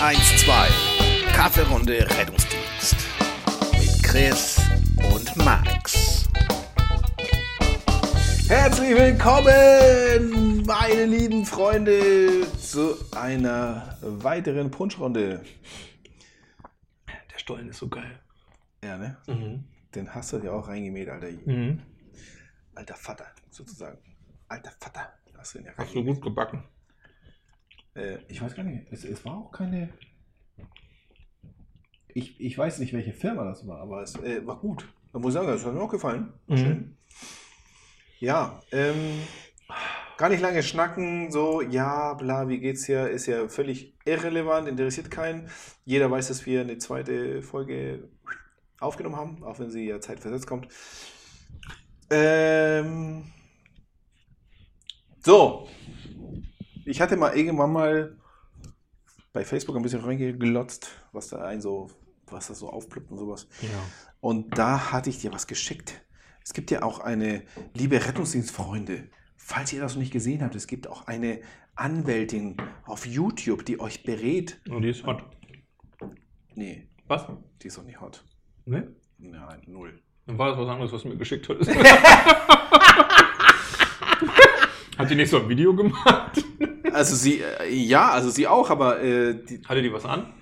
112 Kaffeerunde Rettungsdienst mit Chris und Max. Herzlich willkommen, meine lieben Freunde, zu einer weiteren Punschrunde. Der Stollen ist so geil. Ja, ne? Mhm. Den hast du dir auch reingemäht, Alter. Mhm. Alter Vater, sozusagen. Alter Vater. Hast du, den ja Hast du gut gebacken. Äh, ich weiß gar nicht, es, es war auch keine. Ich, ich weiß nicht, welche Firma das war, aber es äh, war gut. Da muss ich sagen, das hat mir auch gefallen. Mhm. Schön. Ja, ähm, gar nicht lange schnacken, so, ja, bla, wie geht's hier, ist ja völlig irrelevant, interessiert keinen. Jeder weiß, dass wir eine zweite Folge aufgenommen haben, auch wenn sie ja zeitversetzt kommt. Ähm, so, ich hatte mal irgendwann mal bei Facebook ein bisschen reingeglotzt, was da ein so, was da so aufploppt und sowas. Ja. Und da hatte ich dir was geschickt. Es gibt ja auch eine, liebe Rettungsdienstfreunde, falls ihr das noch nicht gesehen habt, es gibt auch eine Anwältin auf YouTube, die euch berät. Und die ist hot. Nee, Was? die ist doch nicht hot. Ne? Nein, null. Dann war das was anderes, was du mir geschickt hattest. Hat die nicht so ein Video gemacht? Also sie, äh, ja, also sie auch, aber äh, die, Hatte die was an?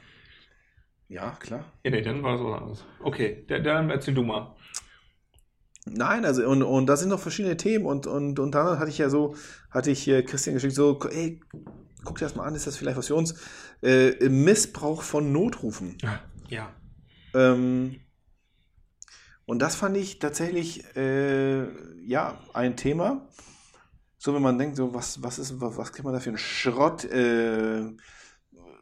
ja, klar. Ja, nee, dann war das was anderes. Okay, der, dann erzähl du mal. Nein, also und, und da sind noch verschiedene Themen und, und, und dann hatte ich ja so, hatte ich hier Christian geschickt, so, ey, guck dir das mal an, ist das vielleicht was für uns? Äh, Missbrauch von Notrufen. Ja. Ähm, und das fand ich tatsächlich, äh, ja, ein Thema. So, wenn man denkt, so, was, was ist, was, was kriegt man da für einen Schrott? Äh,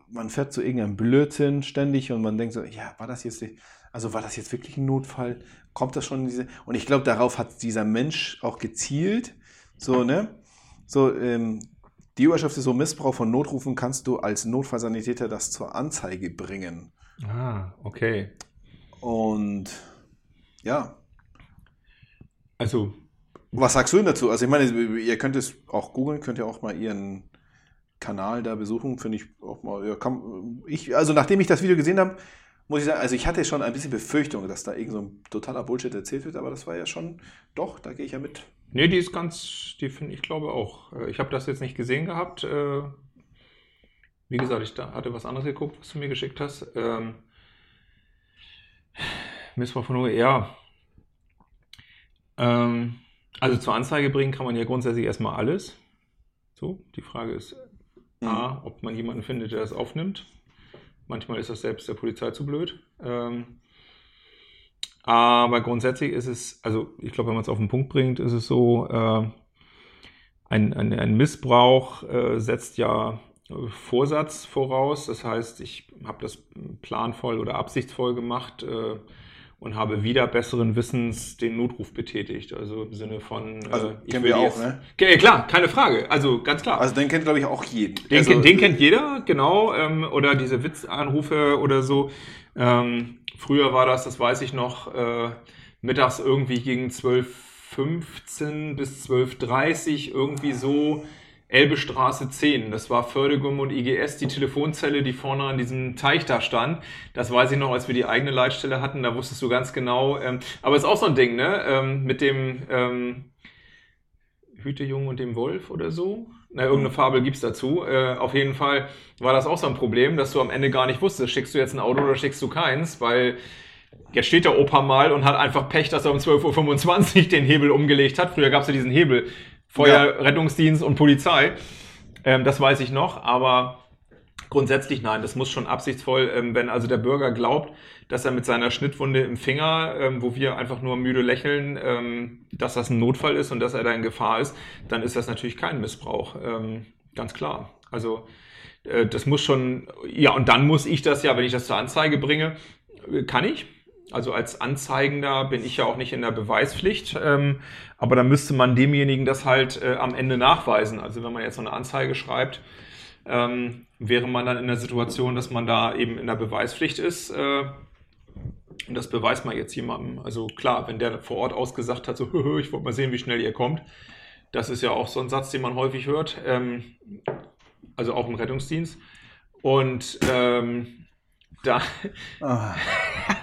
man fährt zu irgendeinem Blödsinn ständig und man denkt so, ja, war das jetzt, also war das jetzt wirklich ein Notfall? Kommt das schon in diese, und ich glaube, darauf hat dieser Mensch auch gezielt, so, ne? So, ähm, die Überschrift ist so, Missbrauch von Notrufen kannst du als Notfallsanitäter das zur Anzeige bringen. Ah, okay. Und ja, Also, was sagst du denn dazu? Also ich meine, ihr könnt es auch googeln, könnt ihr auch mal ihren Kanal da besuchen, finde ich auch mal. Ja, kann, ich, also nachdem ich das Video gesehen habe, muss ich sagen, also ich hatte schon ein bisschen Befürchtung, dass da irgend so ein totaler Bullshit erzählt wird, aber das war ja schon, doch, da gehe ich ja mit. nee, die ist ganz, die finde ich glaube auch. Äh, Ich habe das jetzt nicht gesehen gehabt. äh, Wie gesagt, ich hatte was anderes geguckt, was du mir geschickt hast. Ähm, Missbrauch von OE, ja. Ähm, also zur Anzeige bringen kann man ja grundsätzlich erstmal alles. So, die Frage ist A, ob man jemanden findet, der das aufnimmt. Manchmal ist das selbst der Polizei zu blöd. Ähm, aber grundsätzlich ist es, also ich glaube, wenn man es auf den Punkt bringt, ist es so, äh, ein, ein, ein Missbrauch äh, setzt ja äh, Vorsatz voraus. Das heißt, ich habe das planvoll oder absichtsvoll gemacht äh, und habe wieder besseren Wissens den Notruf betätigt. Also im Sinne von. Also, äh, kennen wir auch, jetzt- ne? Ja, klar, keine Frage. Also ganz klar. Also den kennt, glaube ich, auch jeden. Den, also, kennt- den kennt jeder, genau. Ähm, oder diese Witzanrufe oder so. Ähm, früher war das, das weiß ich noch, äh, mittags irgendwie gegen 12.15 bis 12.30 irgendwie so. Elbestraße 10, das war Fördergum und IGS, die Telefonzelle, die vorne an diesem Teich da stand. Das weiß ich noch, als wir die eigene Leitstelle hatten, da wusstest du ganz genau. Ähm, aber ist auch so ein Ding, ne? Ähm, mit dem, ähm, Hütejungen und dem Wolf oder so. Na, irgendeine Fabel gibt's dazu. Äh, auf jeden Fall war das auch so ein Problem, dass du am Ende gar nicht wusstest, schickst du jetzt ein Auto oder schickst du keins, weil jetzt steht der Opa mal und hat einfach Pech, dass er um 12.25 Uhr den Hebel umgelegt hat. Früher gab's ja diesen Hebel. Feuer, Rettungsdienst und Polizei. Ähm, das weiß ich noch, aber grundsätzlich nein, das muss schon absichtsvoll, ähm, wenn also der Bürger glaubt, dass er mit seiner Schnittwunde im Finger, ähm, wo wir einfach nur müde lächeln, ähm, dass das ein Notfall ist und dass er da in Gefahr ist, dann ist das natürlich kein Missbrauch. Ähm, ganz klar. Also äh, das muss schon, ja, und dann muss ich das ja, wenn ich das zur Anzeige bringe, äh, kann ich. Also als Anzeigender bin ich ja auch nicht in der Beweispflicht, ähm, aber dann müsste man demjenigen das halt äh, am Ende nachweisen. Also wenn man jetzt so eine Anzeige schreibt, ähm, wäre man dann in der Situation, dass man da eben in der Beweispflicht ist. Äh, und das beweist man jetzt jemandem. Also klar, wenn der vor Ort ausgesagt hat, so, ich wollte mal sehen, wie schnell ihr kommt. Das ist ja auch so ein Satz, den man häufig hört. Ähm, also auch im Rettungsdienst. Und ähm, da, Ah.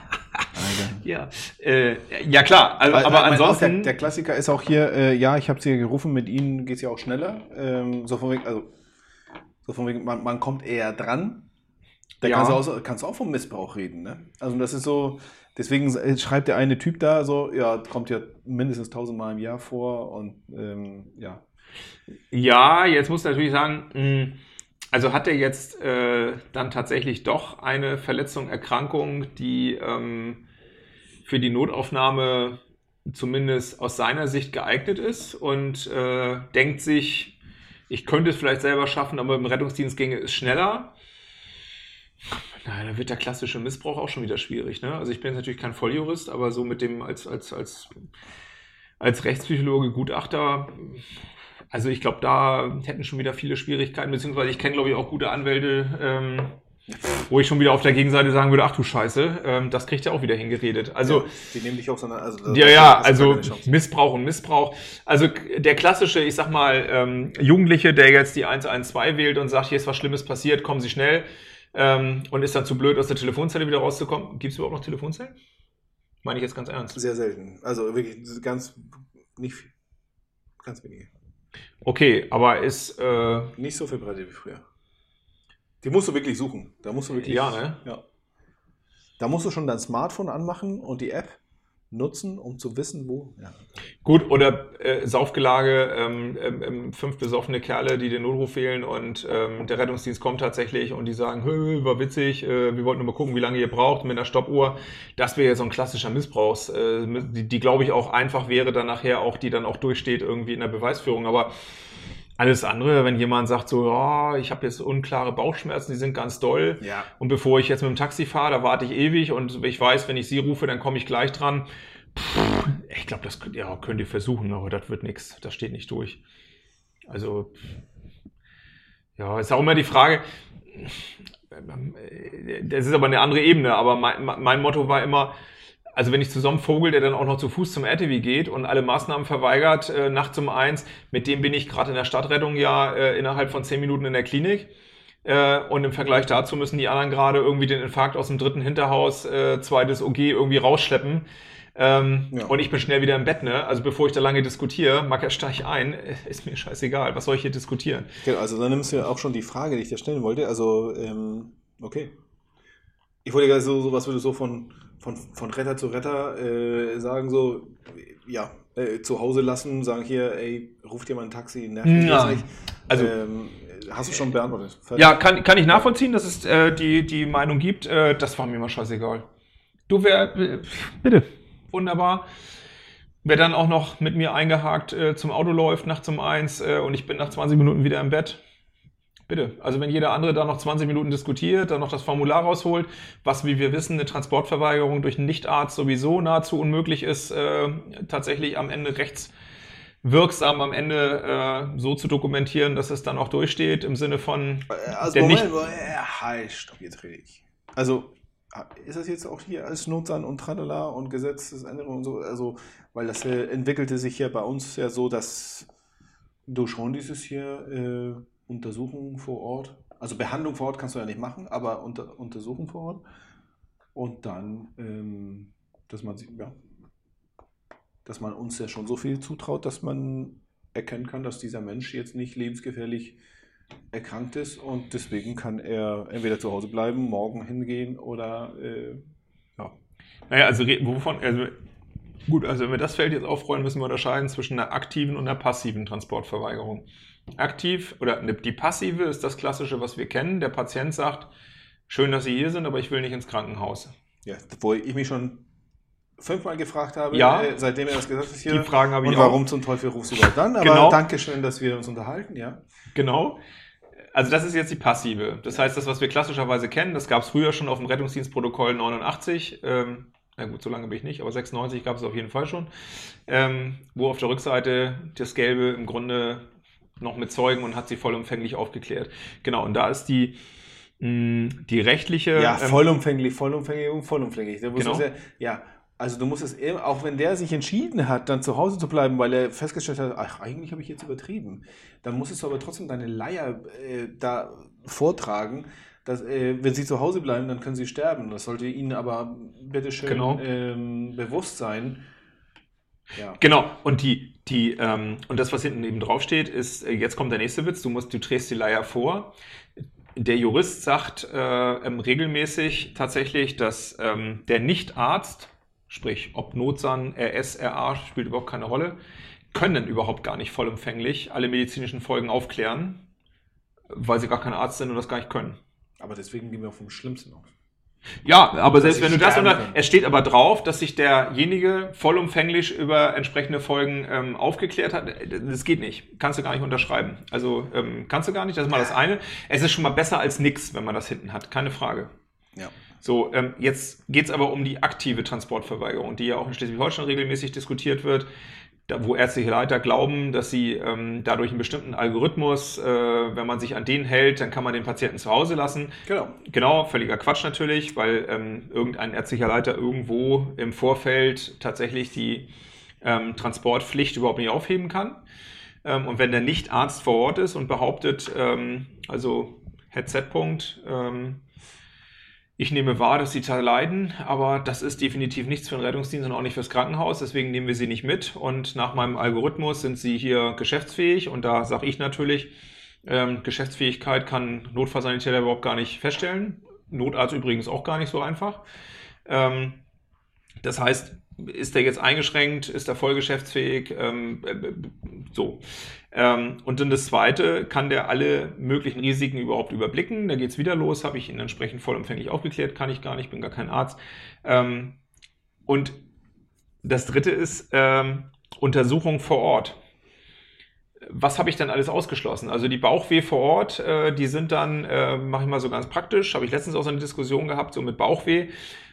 ja, äh, ja klar, also, aber Mein- ansonsten, Der, der Klassiker ist auch hier, äh, ja, ich habe sie gerufen, mit ihnen geht es ja auch schneller. Ähm, so von wegen, also, so von wegen, man, man kommt eher dran. Da Ja. kannst, du auch, kannst du auch vom Missbrauch reden, ne? Also das ist so, deswegen äh, schreibt der eine Typ da so, ja, kommt ja mindestens tausendmal im Jahr vor und ähm, ja. Ja, jetzt muss ich natürlich sagen, mh, also hat er jetzt äh, dann tatsächlich doch eine Verletzung, Erkrankung, die ähm, für die Notaufnahme zumindest aus seiner Sicht geeignet ist und äh, denkt sich, ich könnte es vielleicht selber schaffen, aber im Rettungsdienst ginge es schneller. Na, da wird der klassische Missbrauch auch schon wieder schwierig. Ne? Also ich bin jetzt natürlich kein Volljurist, aber so mit dem als, als, als, als Rechtspsychologe, Gutachter, also ich glaube, da hätten schon wieder viele Schwierigkeiten, beziehungsweise ich kenne, glaube ich, auch gute Anwälte, ähm, wo ich schon wieder auf der Gegenseite sagen würde, ach du Scheiße, ähm, das kriegt ja auch wieder hingeredet. Also die nehmen dich auch so eine, also ja, ja, also. Missbrauch und Missbrauch. Also der klassische, ich sag mal, ähm, Jugendliche, der jetzt die 112 wählt und sagt, hier ist was Schlimmes passiert, kommen Sie schnell ähm, und ist dann zu blöd, aus der Telefonzelle wieder rauszukommen. Gibt es überhaupt noch Telefonzellen? Meine ich jetzt ganz ernst. Sehr selten. Also wirklich ganz, nicht viel. Ganz wenige. Okay, aber ist, äh, Nicht so verbreitet wie früher. Die musst du wirklich suchen. Da musst du wirklich. Ja, ne? Ja. Da musst du schon dein Smartphone anmachen und die App nutzen, um zu wissen, wo. Ja. Gut, oder äh, Saufgelage, ähm, ähm, ähm, fünf besoffene Kerle, die den Notruf wählen und ähm, der Rettungsdienst kommt tatsächlich und die sagen, "Hö, war witzig, äh, wir wollten nur mal gucken, wie lange ihr braucht mit einer Stoppuhr. Das wäre ja so ein klassischer Missbrauchs, äh, die, die glaube ich auch einfach wäre dann nachher auch, die dann auch durchsteht irgendwie in der Beweisführung. Aber alles andere, wenn jemand sagt so, oh, ich habe jetzt unklare Bauchschmerzen, die sind ganz doll, Ja. und bevor ich jetzt mit dem Taxi fahre, da warte ich ewig und ich weiß, wenn ich sie rufe, dann komme ich gleich dran. Pff, ich glaube, das könnt, ja, könnt ihr versuchen, aber das wird nichts. Das steht nicht durch. Also, ja, ist auch immer die Frage. äh, Das ist aber eine andere Ebene, aber mein, mein Motto war immer, also wenn ich zu so einem Vogel, der dann auch noch zu Fuß zum RTW geht und alle Maßnahmen verweigert, äh, nachts um eins, mit dem bin ich gerade in der Stadtrettung ja äh, innerhalb von zehn Minuten in der Klinik. Äh, und im Vergleich dazu müssen die anderen gerade irgendwie den Infarkt aus dem dritten Hinterhaus, äh, zweites OG irgendwie rausschleppen. Ähm, Ja. Und ich bin schnell wieder im Bett, ne? Also bevor ich da lange diskutiere, mag er steig ein, äh, ist mir scheißegal. Was soll ich hier diskutieren? Genau, also dann nimmst du ja auch schon die Frage, die ich dir stellen wollte. Also, ähm, okay. Ich wollte gerade so, so was würdest du so von, von, von Retter zu Retter äh, sagen, so, ja, äh, zu Hause lassen, sagen hier, ey, ruf dir mal ein Taxi, nerv mich Ja. nicht. Also- ähm, hast du schon beantwortet? Fertig? Ja, kann, kann ich nachvollziehen, dass es äh, die, die Meinung gibt. Äh, das war mir mal scheißegal. Du wär, äh, bitte. Wunderbar. Wer dann auch noch mit mir eingehakt äh, zum Auto läuft, nachts um eins äh, und ich bin nach 20 Minuten wieder im Bett. Bitte. Also wenn jeder andere da noch 20 Minuten diskutiert, dann noch das Formular rausholt, was, wie wir wissen, eine Transportverweigerung durch einen Nichtarzt sowieso nahezu unmöglich ist, äh, tatsächlich am Ende rechtswirksam am Ende äh, so zu dokumentieren, dass es dann auch durchsteht, im Sinne von, Äh, Also, Der Moment, nicht- äh, halt, stopp, jetzt rede ich. Also, ist das jetzt auch hier als Notsan und Tralala und Gesetzesänderung und so? Also, weil das äh, entwickelte sich ja bei uns ja so, dass du schon dieses hier äh, Untersuchung vor Ort, also Behandlung vor Ort kannst du ja nicht machen, aber unter, Untersuchung vor Ort und dann, ähm, dass man ja, dass man uns ja schon so viel zutraut, dass man erkennen kann, dass dieser Mensch jetzt nicht lebensgefährlich erkrankt ist und deswegen kann er entweder zu Hause bleiben, morgen hingehen oder äh, ja. Naja, also wovon, also gut, also wenn wir das Feld jetzt aufrollen, müssen wir unterscheiden zwischen einer aktiven und einer passiven Transportverweigerung. Aktiv oder ne- die passive ist das Klassische, was wir kennen. Der Patient sagt, schön, dass Sie hier sind, aber ich will nicht ins Krankenhaus. ja, wo ich mich schon fünfmal gefragt habe, Ja. äh, seitdem er das gesagt hat hier. Die Fragen habe ich und auch. warum zum Teufel rufst du überhaupt dann? Aber Genau. danke schön, dass wir uns unterhalten, ja. Genau. Also das ist jetzt die passive. Das heißt, das, was wir klassischerweise kennen, das gab es früher schon auf dem Rettungsdienstprotokoll 89. Ähm, na gut, so lange bin ich nicht, aber 96 gab es auf jeden Fall schon. Ähm, wo auf der Rückseite das Gelbe im Grunde noch mit Zeugen und hat sie vollumfänglich aufgeklärt. Genau, und da ist die, mh, die rechtliche... Ja, ähm, vollumfänglich, vollumfänglich und vollumfänglich. Genau. ja, ja, also du musst es eben, auch wenn der sich entschieden hat, dann zu Hause zu bleiben, weil er festgestellt hat, ach, eigentlich habe ich jetzt übertrieben, dann musstest du aber trotzdem deine Leier äh, da vortragen, dass, äh, wenn Sie zu Hause bleiben, dann können Sie sterben. Das sollte Ihnen aber bitteschön Genau. ähm, bewusst sein. Ja. Genau, und die, die, ähm, und das, was hinten eben draufsteht, ist, äh, jetzt kommt der nächste Witz, du musst, du trägst die Leier vor. Der Jurist sagt äh, ähm, regelmäßig tatsächlich, dass ähm, der Nichtarzt, sprich ob Notsan, RS, RA, spielt überhaupt keine Rolle, können überhaupt gar nicht vollumfänglich alle medizinischen Folgen aufklären, weil sie gar kein Arzt sind und das gar nicht können. Aber deswegen gehen wir vom Schlimmsten aus. Ja, aber selbst wenn du das unter, es steht aber drauf, dass sich derjenige vollumfänglich über entsprechende Folgen ähm, aufgeklärt hat. Das geht nicht. Kannst du gar nicht unterschreiben. Also ähm, kannst du gar nicht. Das ist mal das eine. Es ist schon mal besser als nix, wenn man das hinten hat. Keine Frage. Ja. So, ähm, jetzt geht's aber um die aktive Transportverweigerung, die ja auch in Schleswig-Holstein regelmäßig diskutiert wird, da, wo ärztliche Leiter glauben, dass sie ähm, dadurch einen bestimmten Algorithmus, äh, wenn man sich an den hält, dann kann man den Patienten zu Hause lassen. Genau. Genau, völliger Quatsch natürlich, weil ähm, irgendein ärztlicher Leiter irgendwo im Vorfeld tatsächlich die ähm, Transportpflicht überhaupt nicht aufheben kann. Ähm, und wenn der Nicht-Arzt vor Ort ist und behauptet, ähm, also Headset-Punkt, ähm, ich nehme wahr, dass sie da leiden, aber das ist definitiv nichts für den Rettungsdienst und auch nicht fürs Krankenhaus, deswegen nehmen wir sie nicht mit. Und nach meinem Algorithmus sind sie hier geschäftsfähig und da sage ich natürlich, ähm, Geschäftsfähigkeit kann Notfallsanitäter überhaupt gar nicht feststellen. Notarzt übrigens auch gar nicht so einfach. Ähm, das heißt, ist er jetzt eingeschränkt, ist er voll geschäftsfähig, ähm, äh, äh, so. Ähm, und dann das Zweite, kann der alle möglichen Risiken überhaupt überblicken? Da geht's wieder los, habe ich ihn entsprechend vollumfänglich aufgeklärt, kann ich gar nicht, bin gar kein Arzt. Ähm, und das Dritte ist ähm, Untersuchung vor Ort was habe ich dann alles ausgeschlossen? Also die Bauchweh vor Ort, äh, die sind dann, äh, mache ich mal so ganz praktisch, habe ich letztens auch so eine Diskussion gehabt, so mit Bauchweh,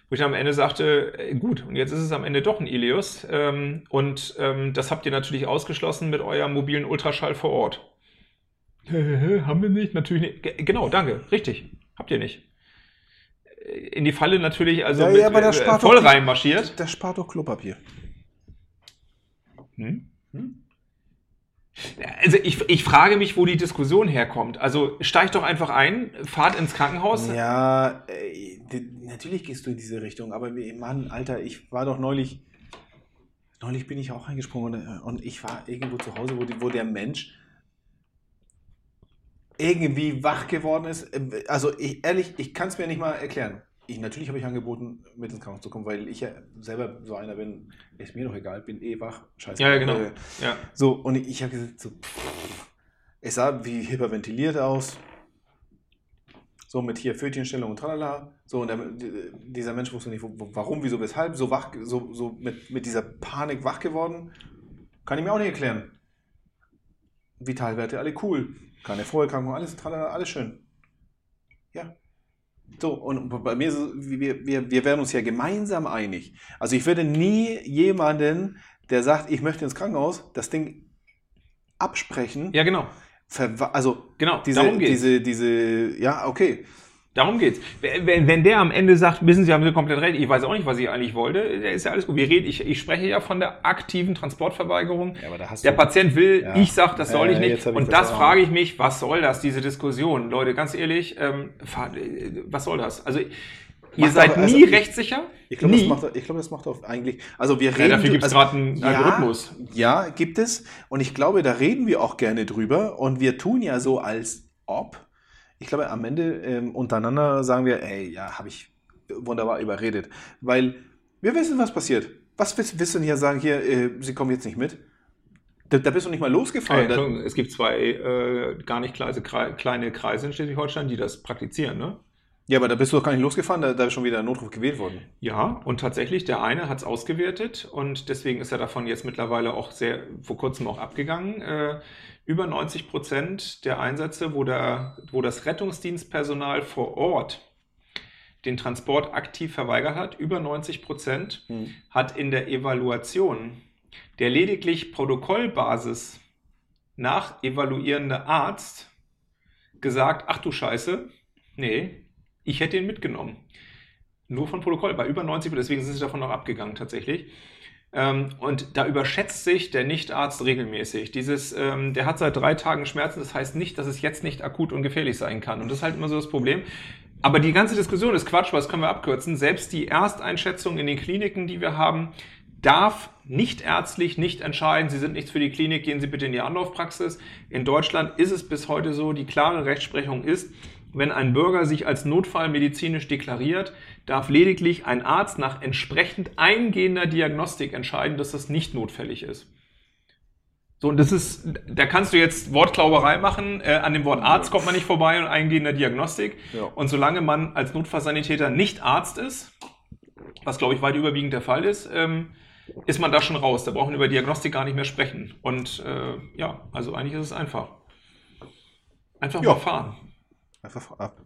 wo ich am Ende sagte, äh, gut, und jetzt ist es am Ende doch ein Ilius ähm, und ähm, das habt ihr natürlich ausgeschlossen mit eurem mobilen Ultraschall vor Ort. Haben wir nicht? Natürlich nicht. Ge- Genau, danke, richtig. Habt ihr nicht. Äh, In die Falle natürlich, also Ja, mit, ja, aber das äh, voll reinmarschiert. Das spart doch Klopapier. Hm? Also ich, ich frage mich, wo die Diskussion herkommt. Also steigt doch einfach ein, fahrt ins Krankenhaus. Ja, äh, natürlich gehst du in diese Richtung, aber Mann, Alter, ich war doch neulich, neulich bin ich auch eingesprungen und, äh, und ich war irgendwo zu Hause, wo, die, wo der Mensch irgendwie wach geworden ist. Äh, Also ich, ehrlich, ich kann es mir nicht mal erklären. Ich, natürlich habe ich angeboten, mit ins Krankenhaus zu kommen, weil ich ja selber so einer bin, ist mir doch egal, bin eh wach, scheiße. Ja, ja, genau. Äh, Ja. so, und ich habe gesagt, so, es sah wie hyperventiliert aus. So mit hier Fötchenstellung und tralala. So, und der, dieser Mensch wusste nicht, warum, wieso, weshalb, so wach, so, so mit, mit dieser Panik wach geworden. Kann ich mir auch nicht erklären. Vitalwerte, alle cool. Keine Vorerkrankung, alles, tralala, alles schön. Ja. So, und bei mir ist es, wir, wir, wir werden uns ja gemeinsam einig. Also ich würde nie jemanden, der sagt, ich möchte ins Krankenhaus, das Ding absprechen. ja, genau. Verwa- Also Genau, diese, diese, diese, ja, okay. Darum geht's. Wenn, wenn der am Ende sagt, wissen Sie, haben Sie komplett recht, ich weiß auch nicht, was ich eigentlich wollte, der ist ja alles gut. Wir reden, ich, ich spreche ja von der aktiven Transportverweigerung. Ja, aber da hast Der Patient will, Ja. ich sag, das soll Äh, ich nicht. hab ich Und das verstanden. frage ich mich, was soll das, diese Diskussion? Leute, ganz ehrlich, ähm, äh, was soll das? Also, ihr seid aber- also nie ich- rechtssicher? Ich glaube, das macht, ich glaube, das macht auch eigentlich. Also wir Ja, reden. dafür gibt's also, gerade einen Algorithmus. Ja, gibt es. Und ich glaube, da reden wir auch gerne drüber. Und wir tun ja so, als ob. Ich glaube, am Ende ähm, untereinander sagen wir, ey, ja, habe ich wunderbar überredet. Weil wir wissen, was passiert. Was willst, du denn hier sagen, hier, äh, sie kommen jetzt nicht mit? Da, da bist du nicht mal losgefahren. Entschuldigung, es gibt zwei äh, gar nicht kleine Kreise in Schleswig-Holstein, die das praktizieren, ne? Ja, aber da bist du doch gar nicht losgefahren, da, da ist schon wieder ein Notruf gewählt worden. Ja, und tatsächlich, der eine hat es ausgewertet und deswegen ist er davon jetzt mittlerweile auch sehr, vor kurzem auch abgegangen. Äh, über 90 Prozent der Einsätze, wo, der, wo das Rettungsdienstpersonal vor Ort den Transport aktiv verweigert hat, über 90 Prozent, Hm. hat in der Evaluation der lediglich Protokollbasis nach evaluierende Arzt gesagt, ach du Scheiße, nee, ich hätte ihn mitgenommen. Nur von Protokoll, bei über 90, deswegen sind sie davon noch abgegangen tatsächlich. Ähm, und da überschätzt sich der Nichtarzt regelmäßig. Dieses, ähm, der hat seit drei Tagen Schmerzen, das heißt nicht, dass es jetzt nicht akut und gefährlich sein kann. Und das ist halt immer so das Problem. aber die ganze Diskussion ist Quatsch, was können wir abkürzen? Selbst die Ersteinschätzung in den Kliniken, die wir haben, darf nicht ärztlich nicht entscheiden, Sie sind nichts für die Klinik, gehen Sie bitte in die Anlaufpraxis. In Deutschland ist es bis heute so, die klare Rechtsprechung ist, wenn ein Bürger sich als Notfall medizinisch deklariert, darf lediglich ein Arzt nach entsprechend eingehender Diagnostik entscheiden, dass das nicht notfällig ist. So, und das ist, da kannst du jetzt Wortklauberei machen. Äh, an dem Wort Arzt kommt man nicht vorbei und eingehender Diagnostik. Ja. Und solange man als Notfallsanitäter nicht Arzt ist, was glaube ich weit überwiegend der Fall ist, ähm, ist man da schon raus. Da brauchen wir über Diagnostik gar nicht mehr sprechen. Und äh, ja, also eigentlich ist es einfach. Einfach Ja. mal fahren. Einfach ab.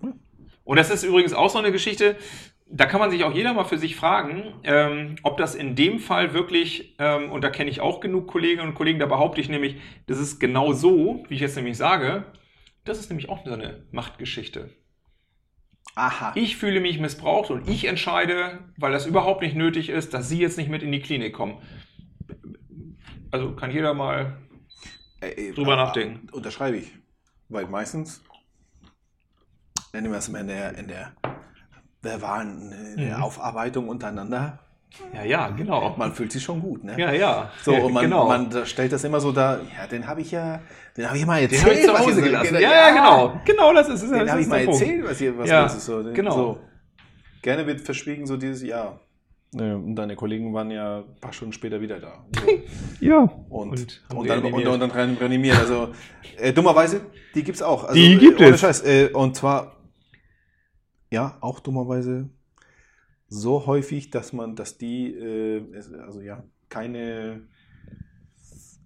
Und das ist übrigens auch so eine Geschichte, da kann man sich auch jeder mal für sich fragen, ähm, ob das in dem Fall wirklich, ähm, und da kenne ich auch genug Kolleginnen und Kollegen, da behaupte ich nämlich, das ist genau so, wie ich jetzt nämlich sage, das ist nämlich auch so eine Machtgeschichte. Aha. Ich fühle mich missbraucht und ich entscheide, weil das überhaupt nicht nötig ist, dass Sie jetzt nicht mit in die Klinik kommen. Also kann jeder mal Äh, drüber äh, nachdenken. Unterschreibe ich. Weil meistens, nennen wir es mal in der, in der verbalen in der Mhm. Aufarbeitung untereinander, Ja, ja, genau. man fühlt sich schon gut, ne? Ja, ja. So, und man, genau. man stellt das immer so da, ja, den habe ich ja, den habe ich mal Den erzählt. habe ich zu Hause gelassen. Ja, ja, genau. Genau, das ist, das Den habe ich mal Punkt. erzählt, was hier was Ja, ist. So, genau. So. Gerne wird verschwiegen, so dieses Jahr. Und deine Kollegen waren ja ein paar Stunden später wieder da. So. Ja. Und, Und und, dann, und, dann reanimiert. Also äh, dummerweise, die gibt's auch. Also, Die gibt ohne es. Scheiß. Äh, und zwar, ja, auch dummerweise so häufig, dass man, dass die, äh, also ja, keine,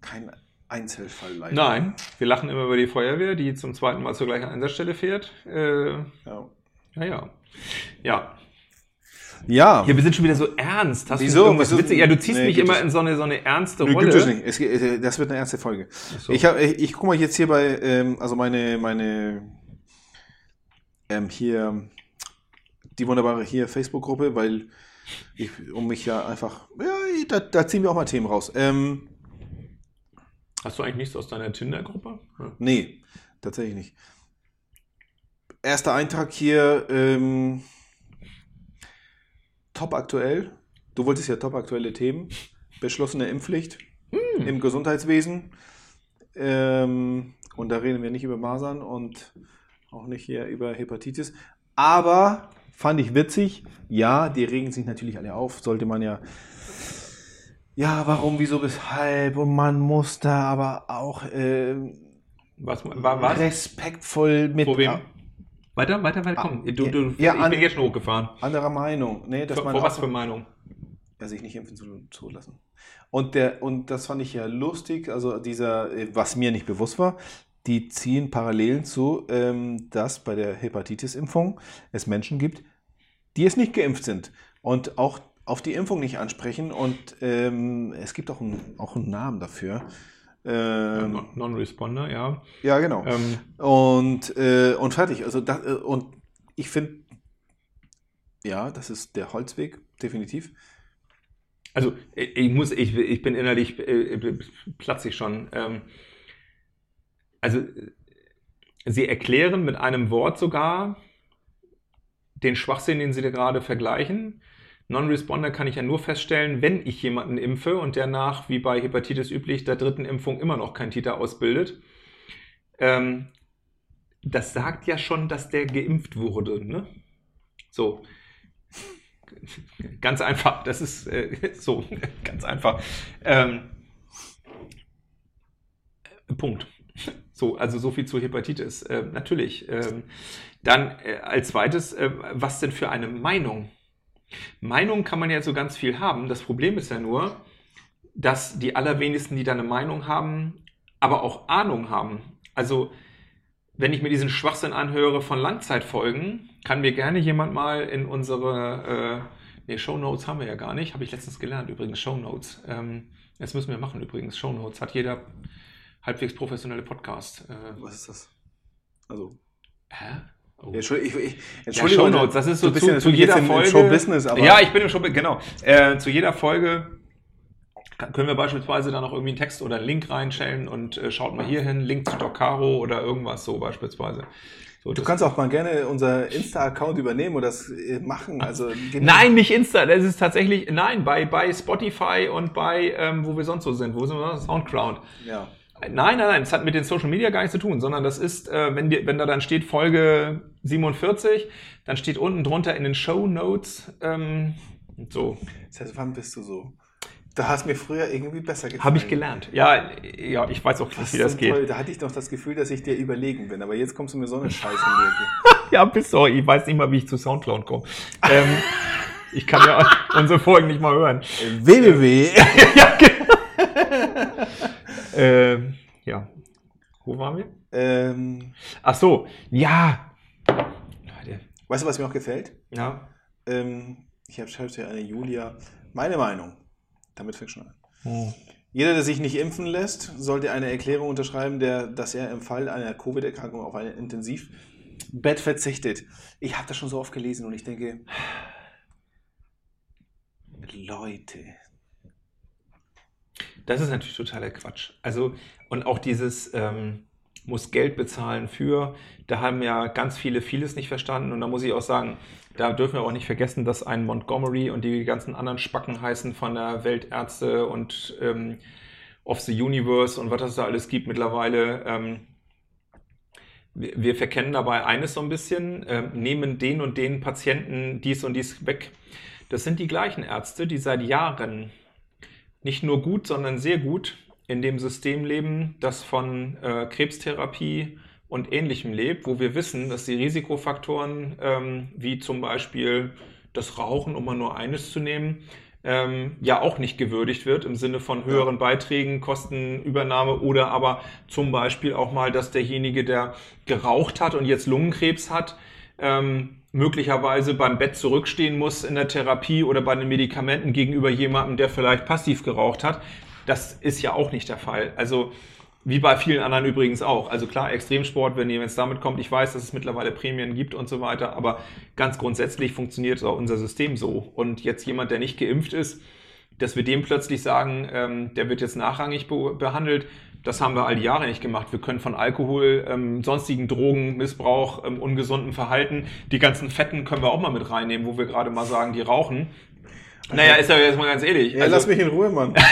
kein Einzelfall leider. Nein, wir lachen immer über die Feuerwehr, die zum zweiten Mal zur gleichen Einsatzstelle fährt. Äh, Ja. ja, ja. Ja. Ja, wir sind schon wieder so ernst. Hast Wieso? du irgendwas Wieso? witzig? Ja, du ziehst Nee, mich immer in so eine, so eine ernste Nö, Rolle. gibt es nicht. Es, äh, das wird eine erste Folge. so. Ich, hab, ich, ich guck mal jetzt hier bei, ähm, also meine, meine, ähm, hier, die wunderbare hier Facebook-Gruppe, weil ich, um mich ja einfach, ja, da, da ziehen wir auch mal Themen raus. Ähm, Hast du eigentlich nichts aus deiner Tinder-Gruppe? Ja. nee, tatsächlich nicht. Erster Eintrag hier, ähm, top aktuell. Du wolltest ja top aktuelle Themen. Beschlossene Impfpflicht im Gesundheitswesen. Ähm, und da reden wir nicht über Masern und auch nicht hier über Hepatitis. Aber fand ich witzig. Ja, die regen sich natürlich alle auf. Sollte man ja. Ja, warum, wieso, weshalb? Und man muss da aber auch ähm, Was, war, was? respektvoll mit Vor wem? Weiter, weiter, weiter, komm. Ah, Du, du, ja, ich an- bin jetzt schon hochgefahren. anderer Meinung. Nee, dass Vor, man vor was für Meinung? ja, sich nicht impfen zu, zulassen. Und, der, und das fand ich ja lustig, also dieser, äh, was mir nicht bewusst war, die ziehen Parallelen zu, ähm, dass bei der Hepatitis-Impfung es Menschen gibt, die es nicht geimpft sind und auch auf die Impfung nicht ansprechen. Und ähm, es gibt auch, ein, auch einen Namen dafür. Ähm, Non- Non-Responder, ja. ja, genau. Ähm, Und, äh, und fertig. Also das, äh, und ich finde, ja, das ist der Holzweg, definitiv. Also ich, ich muss, ich, ich bin innerlich äh, platze ich schon. Ähm, also sie erklären mit einem Wort sogar den Schwachsinn, den sie da gerade vergleichen. Non-Responder kann ich ja nur feststellen, wenn ich jemanden impfe und der nach, wie bei Hepatitis üblich, der dritten Impfung immer noch kein Titer ausbildet. Ähm, das sagt ja schon, dass der geimpft wurde, ne? So. Ganz einfach. Das ist äh, so, ganz einfach. Ähm, äh, Punkt. So, also so viel zu Hepatitis. Äh, natürlich. Ähm, dann äh, als zweites, äh, was denn für eine Meinung? Meinung kann man ja so ganz viel haben. Das Problem ist ja nur, dass die allerwenigsten, die da eine Meinung haben, aber auch Ahnung haben. Also, wenn ich mir diesen Schwachsinn anhöre von Langzeitfolgen, kann mir gerne jemand mal in unsere, äh, nee, Shownotes haben wir ja gar nicht, habe ich letztens gelernt, übrigens, Shownotes. Ähm, das müssen wir machen übrigens, Shownotes hat jeder halbwegs professionelle Podcast. Äh, Was ist das? Also, hä? Oh. Entschuldigung, Ja, Shownotes, das ist so zu, ja zu jeder Folge. ja, ich bin im Showbusiness, genau. Äh, zu jeder Folge können wir beispielsweise da noch irgendwie einen Text oder einen Link reinstellen und äh, schaut mal hier hin, Link zu Docaro oder irgendwas so beispielsweise. So, Du kannst auch mal gerne unser Insta-Account übernehmen und das äh, machen. Also Nein, nicht Insta, das ist tatsächlich, nein, bei, bei Spotify und bei, ähm, wo wir sonst so sind, wo sind wir? Soundcloud. Ja. Nein, nein, nein, das hat mit den Social Media gar nichts zu tun, sondern das ist, äh, wenn, dir, wenn da dann steht Folge 47, dann steht unten drunter in den Show Notes, ähm, so, Seit wann bist du so? Da hast mir früher irgendwie besser gefallen. habe ich gelernt. Ja, ja, ich weiß auch Das wie das so geht. toll. Da hatte ich doch das Gefühl, dass ich dir überlegen bin. Aber jetzt kommst du mir so eine Scheiße die. Ja, bist du, ich weiß nicht mal, wie ich zu Soundcloud komme. ähm, ich kann ja unsere Folgen nicht mal hören. www. ja, genau. Ähm, ja, wo waren wir? ähm, Ach so, ja. Leute, weißt du, was mir auch gefällt? ja. Ähm, ich habe heute eine Julia. Meine Meinung. Damit fängt schon an. Hm. Jeder, der sich nicht impfen lässt, sollte eine Erklärung unterschreiben, der, dass er im Fall einer Covid-Erkrankung auf ein Intensivbett verzichtet. Ich habe das schon so oft gelesen und ich denke, Leute, Das ist natürlich totaler Quatsch. Also, und auch dieses ähm, muss Geld bezahlen für, da haben ja ganz viele vieles nicht verstanden. Und da muss ich auch sagen, da dürfen wir auch nicht vergessen, dass ein Montgomery und die ganzen anderen Spacken heißen von der Weltärzte und ähm, of the Universe und was es da alles gibt mittlerweile. Ähm, wir, verkennen dabei eines so ein bisschen, ähm, nehmen den und den Patienten dies und dies weg. Das sind die gleichen Ärzte, die seit Jahren nicht nur gut, sondern sehr gut in dem System leben, das von äh, Krebstherapie und Ähnlichem lebt, wo wir wissen, dass die Risikofaktoren, ähm, wie zum Beispiel das Rauchen, um mal nur eines zu nehmen, ähm, ja auch nicht gewürdigt wird im Sinne von höheren Beiträgen, Kostenübernahme oder aber zum Beispiel auch mal, dass derjenige, der geraucht hat und jetzt Lungenkrebs hat, ähm, möglicherweise beim Bett zurückstehen muss in der Therapie oder bei den Medikamenten gegenüber jemandem, der vielleicht passiv geraucht hat. Das ist ja auch nicht der Fall. Also wie bei vielen anderen übrigens auch. Also klar, Extremsport, wenn ihr jetzt damit kommt, ich weiß, dass es mittlerweile Prämien gibt und so weiter, aber ganz grundsätzlich funktioniert unser System so. Und jetzt jemand, der nicht geimpft ist, dass wir dem plötzlich sagen, ähm, der wird jetzt nachrangig be behandelt, das haben wir all die Jahre nicht gemacht. Wir können von Alkohol, ähm, sonstigen Drogen, Missbrauch, ähm, ungesunden Verhalten, die ganzen Fetten können wir auch mal mit reinnehmen, wo wir gerade mal sagen, die rauchen. Naja, ist ja jetzt mal ganz ehrlich. ja, Also- lass mich in Ruhe, Mann.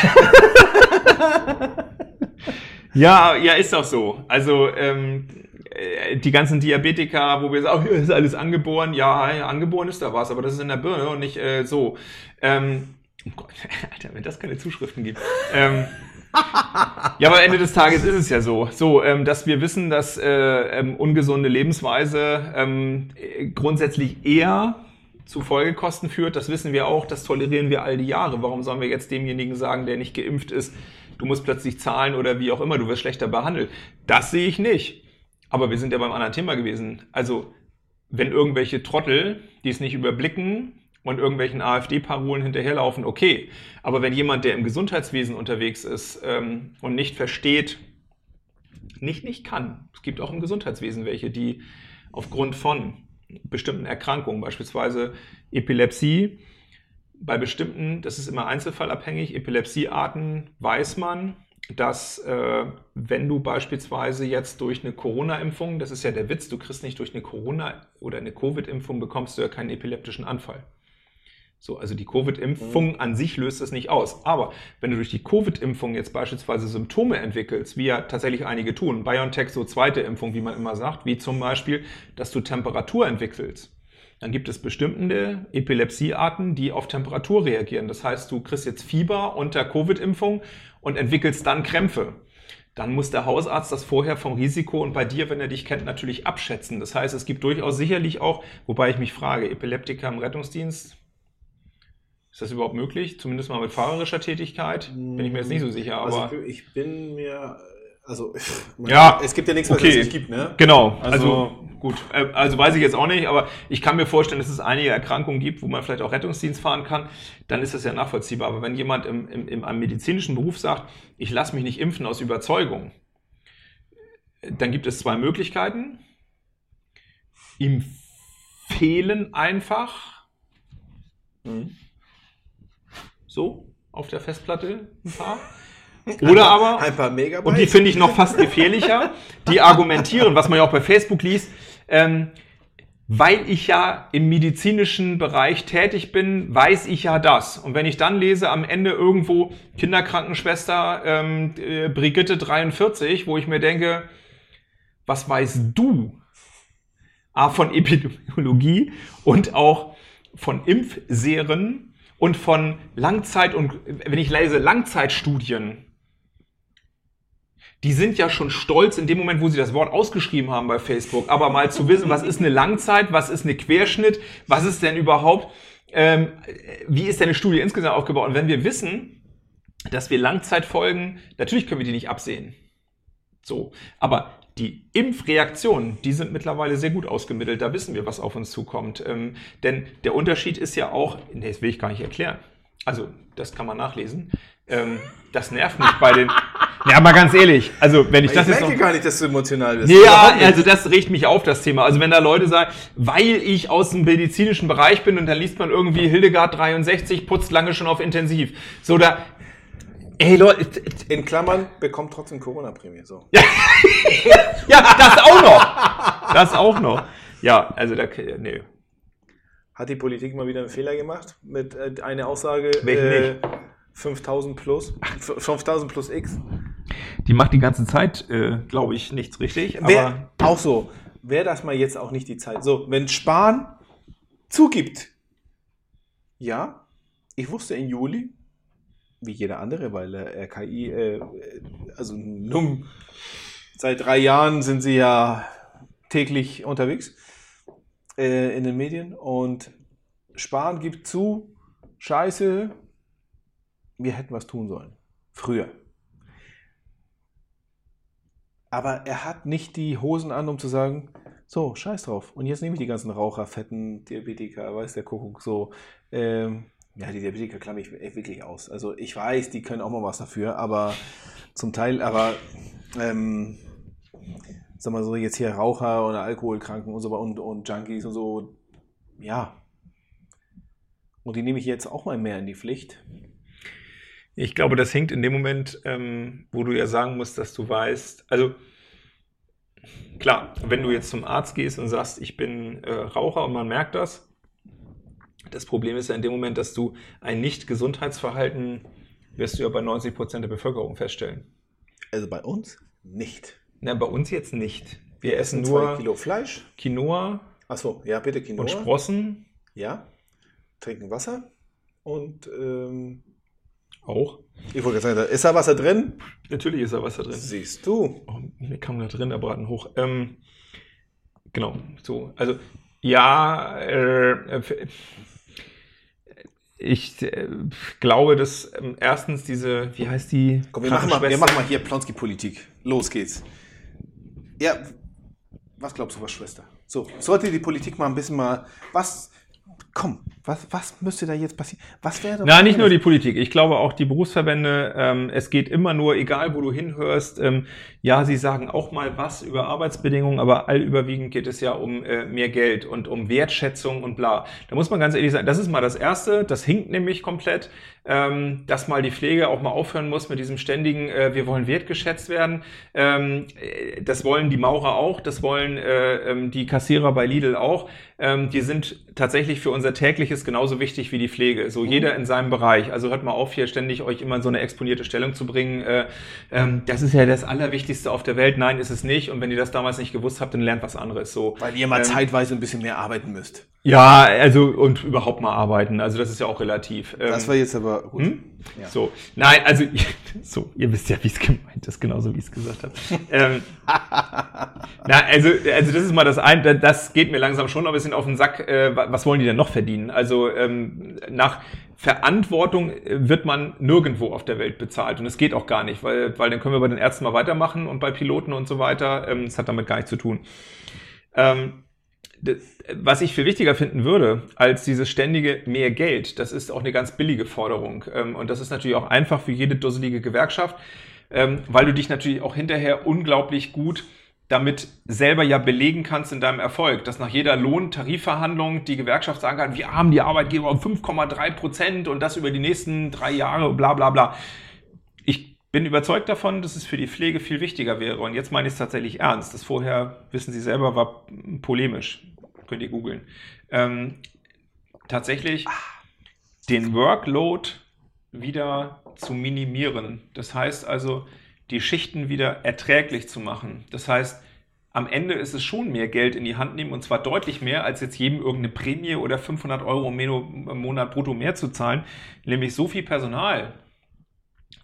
Ja, ja, ist doch so. Also ähm, äh, die ganzen Diabetiker, wo wir sagen, oh, ist alles angeboren. Ja, ja, angeboren ist da was, aber das ist in der Birne und nicht äh, so. Ähm, oh Gott, Alter, wenn das keine Zuschriften gibt. ähm, ja, aber am Ende des Tages ist es ja so, so ähm, dass wir wissen, dass äh, ähm, ungesunde Lebensweise ähm, äh, grundsätzlich eher zu Folgekosten führt. Das wissen wir auch, das tolerieren wir all die Jahre. Warum sollen wir jetzt demjenigen sagen, der nicht geimpft ist, du musst plötzlich zahlen oder wie auch immer, du wirst schlechter behandelt? Das sehe ich nicht. Aber wir sind ja beim anderen Thema gewesen. Also, wenn irgendwelche Trottel, die es nicht überblicken und irgendwelchen AfD-Parolen hinterherlaufen, okay. Aber wenn jemand, der im Gesundheitswesen unterwegs ist ähm, und nicht versteht, nicht nicht kann, es gibt auch im Gesundheitswesen welche, die aufgrund von bestimmten Erkrankungen, beispielsweise Epilepsie, bei bestimmten, das ist immer einzelfallabhängig, Epilepsiearten weiß man, dass äh, wenn du beispielsweise jetzt durch eine Corona-Impfung, das ist ja der Witz, du kriegst nicht durch eine Corona- oder eine Covid-Impfung, bekommst du ja keinen epileptischen Anfall. So, also die Covid-Impfung an sich löst es nicht aus. Aber wenn du durch die Covid-Impfung jetzt beispielsweise Symptome entwickelst, wie ja tatsächlich einige tun, BioNTech so zweite Impfung, wie man immer sagt, wie zum Beispiel, dass du Temperatur entwickelst, dann gibt es bestimmte Epilepsiearten, die auf Temperatur reagieren. Das heißt, du kriegst jetzt Fieber unter Covid-Impfung und entwickelst dann Krämpfe. Dann muss der Hausarzt das vorher vom Risiko und bei dir, wenn er dich kennt, natürlich abschätzen. Das heißt, es gibt durchaus sicherlich auch, wobei ich mich frage, Epileptiker im Rettungsdienst, ist das überhaupt möglich? Zumindest mal mit fahrerischer Tätigkeit? Bin ich mir jetzt nicht so sicher, aber. Also ich bin mir, also Ja, es gibt ja nichts, was okay. es nicht gibt, ne? Genau, Also- also, gut. Äh, Also weiß ich jetzt auch nicht, aber ich kann mir vorstellen, dass es einige Erkrankungen gibt, wo man vielleicht auch Rettungsdienst fahren kann, dann ist das ja nachvollziehbar. Aber wenn jemand im, im, im einem medizinischen Beruf sagt, ich lasse mich nicht impfen aus Überzeugung, dann gibt es zwei Möglichkeiten. Ihm fehlen einfach Mhm. So auf der Festplatte ein paar. Oder aber Ein paar Megabyte. und die finde ich noch fast gefährlicher. Die argumentieren, was man ja auch bei Facebook liest, ähm, weil ich ja im medizinischen Bereich tätig bin, weiß ich ja das. Und wenn ich dann lese am Ende irgendwo Kinderkrankenschwester ähm, äh, Brigitte 43, wo ich mir denke, was weißt du A, von Epidemiologie und auch von Impfserien und von Langzeit- und, wenn ich lese, Langzeitstudien, die sind ja schon stolz in dem Moment, wo sie das Wort ausgeschrieben haben bei Facebook. Aber mal zu wissen, was ist eine Langzeit, was ist eine Querschnitt, was ist denn überhaupt, ähm, wie ist denn eine Studie insgesamt aufgebaut? Und wenn wir wissen, dass wir Langzeitfolgen, natürlich können wir die nicht absehen. So. Aber die Impfreaktionen, die sind mittlerweile sehr gut ausgemittelt. Da wissen wir, was auf uns zukommt. Ähm, denn der Unterschied ist ja auch, nee, das will ich gar nicht erklären. Also, das kann man nachlesen. Ähm, das nervt mich bei den. Ja, mal ganz ehrlich. Also, wenn ich, Ich das jetzt merke noch, gar nicht, dass du emotional bist. ja, also das regt mich auf, das Thema. Also wenn da Leute sagen, weil ich aus dem medizinischen Bereich bin und dann liest man irgendwie Hildegard 63, putzt lange schon auf Intensiv. So da, ey Leute, In Klammern, bekommt trotzdem Corona-Prämie. So. ja, das auch noch. Das auch noch. Ja, also da, nee. Hat die Politik mal wieder einen Fehler gemacht mit äh, einer Aussage Welchen äh, 5000 plus, 5000 plus X? Die macht die ganze Zeit, äh, glaube ich, nichts richtig. Wer, auch so, wäre das mal jetzt auch nicht die Zeit. So, wenn Spahn zugibt, ja, ich wusste im Juli, wie jeder andere, weil äh, RKI, äh, also nun, seit drei Jahren sind sie ja täglich unterwegs äh, in den Medien und Spahn gibt zu, scheiße, wir hätten was tun sollen. Früher. Aber er hat nicht die Hosen an, um zu sagen, so, scheiß drauf. Und jetzt nehme ich die ganzen Raucher, Fetten, Diabetiker, weiß der Kuckuck, so. Ähm, ja, die Diabetiker klamme ich echt wirklich aus. Also ich weiß, die können auch mal was dafür, aber zum Teil, aber ähm, sag mal so, jetzt hier Raucher oder Alkoholkranken und so und, und Junkies und so, ja. Und die nehme ich jetzt auch mal mehr in die Pflicht. Ich glaube, das hängt in dem Moment, ähm, wo du ja sagen musst, dass du weißt, also klar, wenn du jetzt zum Arzt gehst und sagst, ich bin äh, Raucher und man merkt das, das Problem ist ja in dem Moment, dass du ein Nicht-Gesundheitsverhalten wirst du ja bei 90 Prozent der Bevölkerung feststellen. Also bei uns nicht. Na, bei uns jetzt nicht. Wir essen Essen zwei nur Kilo Fleisch. Quinoa Achso, ja, bitte Quinoa. und Sprossen Ja. Trinken Wasser. Und ähm, auch. ich wollte gerade sagen, ist da Wasser drin? Natürlich ist da Wasser drin. Siehst du. Oh, mir kam da drin der Braten hoch. Ähm, genau, so. Also, ja, äh, äh, ich äh, glaube, dass ähm, erstens diese, wie heißt die? Komm, wir machen, mal, wir machen mal hier Plonski-Politik. Los geht's. Ja, was glaubst du, was Schwester? So, sollte die Politik mal ein bisschen mal. Was. Komm, was, was müsste da jetzt passieren? Was wäre Na, nicht nur die Politik. Ich glaube auch die Berufsverbände. Ähm, es geht immer nur, egal wo du hinhörst. Ähm, ja, sie sagen auch mal was über Arbeitsbedingungen, aber allüberwiegend geht es ja um äh, mehr Geld und um Wertschätzung und bla. Da muss man ganz ehrlich sein, das ist mal das Erste. Das hinkt nämlich komplett, ähm, dass mal die Pflege auch mal aufhören muss mit diesem ständigen, äh, wir wollen wertgeschätzt werden. Ähm, äh, das wollen die Maurer auch, das wollen äh, ähm, die Kassierer bei Lidl auch. Ähm, die sind tatsächlich für unser tägliches genauso wichtig wie die Pflege. So jeder in seinem Bereich. Also hört mal auf, hier ständig euch immer in so eine exponierte Stellung zu bringen. Äh, ähm, das ist ja das Allerwichtigste auf der Welt. Nein, ist es nicht. Und wenn ihr das damals nicht gewusst habt, dann lernt was anderes. So. Weil ihr mal Ähm, zeitweise ein bisschen mehr arbeiten müsst. Ja, also und überhaupt mal arbeiten. Also das ist ja auch relativ. Ähm, Das war jetzt aber gut. hm? Ja. So, nein, also so, ihr wisst ja, wie es gemeint ist, genauso wie ich es gesagt habe. ähm, na, also, also das ist mal das ein, das geht mir langsam schon ein bisschen auf den Sack. Äh, wa- was wollen die denn noch verdienen? Also ähm, nach Verantwortung äh, wird man nirgendwo auf der Welt bezahlt und es geht auch gar nicht, weil, weil dann können wir bei den Ärzten mal weitermachen und bei Piloten und so weiter. Ähm, das hat damit gar nichts zu tun. Ähm, was ich viel wichtiger finden würde als dieses ständige mehr Geld, das ist auch eine ganz billige Forderung. Ähm, Und das ist natürlich auch einfach für jede dusselige Gewerkschaft, ähm, weil du dich natürlich auch hinterher unglaublich gut damit selber ja belegen kannst in deinem Erfolg, dass nach jeder Lohntarifverhandlung die Gewerkschaft sagen kann, wir haben die Arbeitgeber um 5,3 Prozent und das über die nächsten drei Jahre, bla bla bla. Bin überzeugt davon, dass es für die Pflege viel wichtiger wäre. Und jetzt meine ich es tatsächlich ernst. Das vorher, wissen Sie selber, war polemisch. Könnt ihr googeln. Ähm, tatsächlich den Workload wieder zu minimieren. Das heißt also, die Schichten wieder erträglich zu machen. Das heißt, am Ende ist es schon mehr Geld in die Hand nehmen und zwar deutlich mehr, als jetzt jedem irgendeine Prämie oder 500 Euro im Monat brutto mehr zu zahlen, nämlich so viel Personal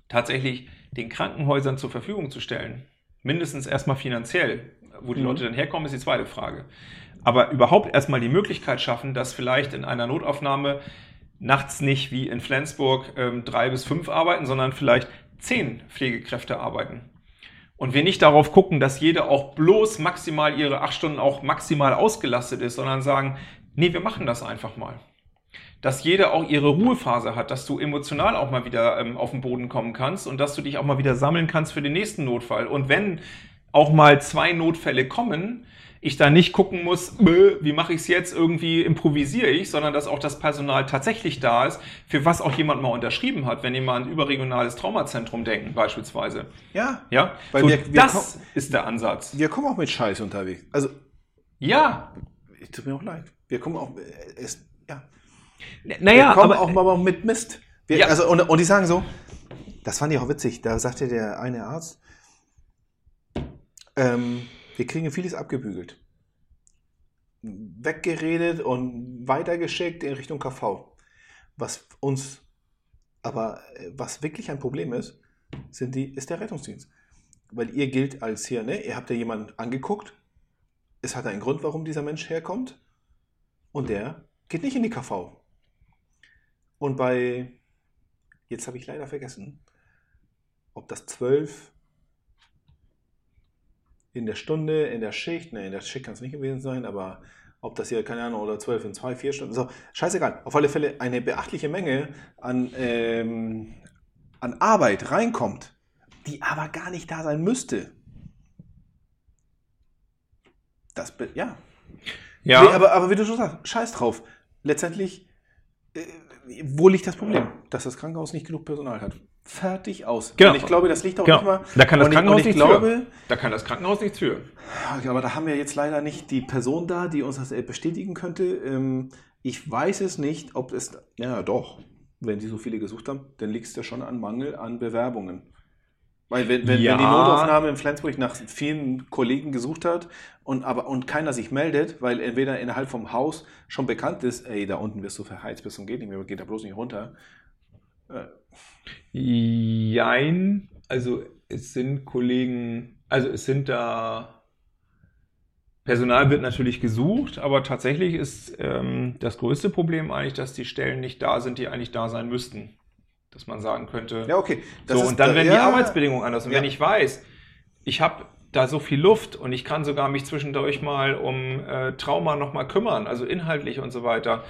tatsächlich den Krankenhäusern zur Verfügung zu stellen. Mindestens erstmal finanziell. Wo die mhm. Leute dann herkommen, ist die zweite Frage. Aber überhaupt erstmal die Möglichkeit schaffen, dass vielleicht in einer Notaufnahme nachts nicht wie in Flensburg ähm, drei bis fünf arbeiten, sondern vielleicht zehn Pflegekräfte arbeiten. Und wir nicht darauf gucken, dass jede auch bloß maximal ihre acht Stunden auch maximal ausgelastet ist, sondern sagen, nee, wir machen das einfach mal. Dass jede auch ihre Ruhephase hat, dass du emotional auch mal wieder ähm, auf den Boden kommen kannst und dass du dich auch mal wieder sammeln kannst für den nächsten Notfall. Und wenn auch mal zwei Notfälle kommen, ich da nicht gucken muss, wie mache ich es jetzt, irgendwie improvisiere ich, sondern dass auch das Personal tatsächlich da ist, für was auch jemand mal unterschrieben hat, wenn jemand an überregionales Traumazentrum denken beispielsweise. Ja. Ja, weil so, wir, wir das ist der Ansatz. Wir kommen auch mit Scheiß unterwegs. Also, ja. Ich tut mir auch leid. Wir kommen auch, es, ja. Naja, wir kommen aber, auch mal mit Mist. Wir, Ja. also, und, und die sagen so, das fand ich auch witzig, da sagte der eine Arzt, ähm, wir kriegen vieles abgebügelt. Weggeredet und weitergeschickt in Richtung KV. Was uns, aber äh, was wirklich ein Problem ist, sind die, ist der Rettungsdienst. Weil ihr gilt als hier, ne? Ihr habt ja jemanden angeguckt. Es hat einen Grund, warum dieser Mensch herkommt. Und der geht nicht in die KV. Und bei, jetzt habe ich leider vergessen, ob das 12 in der Stunde, in der Schicht, ne, in der Schicht kann es nicht gewesen sein, aber ob das hier, keine Ahnung, oder 12 in zwei, vier Stunden, so, scheißegal. Auf alle Fälle eine beachtliche Menge an, ähm, an Arbeit reinkommt, die aber gar nicht da sein müsste. Das, ja. ja, Nee, aber, aber wie du schon sagst, scheiß drauf. Letztendlich, äh, wo liegt das Problem? Dass das Krankenhaus nicht genug Personal hat. Fertig aus. Genau. Und ich glaube, das liegt auch Genau. nicht mal. Da kann das Krankenhaus nichts glaube, da kann das Krankenhaus nichts für. ja, aber da haben wir jetzt leider nicht die Person da, die uns das äh, bestätigen könnte. Ähm, Ich weiß es nicht, ob es. Ja, doch. Wenn sie so viele gesucht haben, dann liegt es ja schon an Mangel an Bewerbungen. Weil wenn, wenn, Ja. wenn die Notaufnahme in Flensburg nach vielen Kollegen gesucht hat und, aber, und keiner sich meldet, weil entweder innerhalb vom Haus schon bekannt ist, ey, da unten wirst du verheizt bis zum geht nicht mehr, geht da bloß nicht runter. Äh, Jein, also es sind Kollegen, also es sind da Personal wird natürlich gesucht, aber tatsächlich ist ähm, das größte Problem eigentlich, dass die Stellen nicht da sind, die eigentlich da sein müssten. Dass man sagen könnte, ja, okay. so, und dann werden die ja, Arbeitsbedingungen anders. Und Ja. wenn ich weiß, ich habe da so viel Luft und ich kann sogar mich zwischendurch mal um äh, Trauma nochmal kümmern, also inhaltlich und so weiter,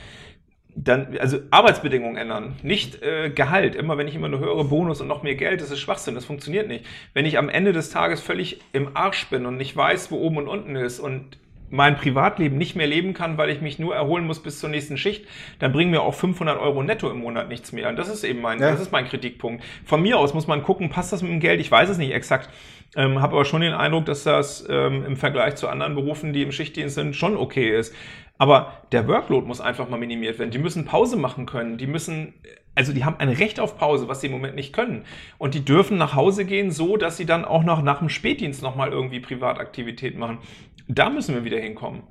dann, also Arbeitsbedingungen ändern, nicht äh, Gehalt. Immer wenn ich immer nur höhere Bonus und noch mehr Geld, das ist Schwachsinn, das funktioniert nicht. Wenn ich am Ende des Tages völlig im Arsch bin und nicht weiß, wo oben und unten ist und mein Privatleben nicht mehr leben kann, weil ich mich nur erholen muss bis zur nächsten Schicht, dann bringen mir auch 500 Euro netto im Monat nichts mehr. Und das ist eben mein, Ja. das ist mein Kritikpunkt. Von mir aus muss man gucken, passt das mit dem Geld? Ich weiß es nicht exakt. Ähm, habe aber schon den Eindruck, dass das ähm, im Vergleich zu anderen Berufen, die im Schichtdienst sind, schon okay ist. Aber der Workload muss einfach mal minimiert werden. Die müssen Pause machen können. Die müssen, also die haben ein Recht auf Pause, was sie im Moment nicht können. Und die dürfen nach Hause gehen, so dass sie dann auch noch nach dem Spätdienst nochmal irgendwie Privataktivität machen. Da müssen wir wieder hinkommen.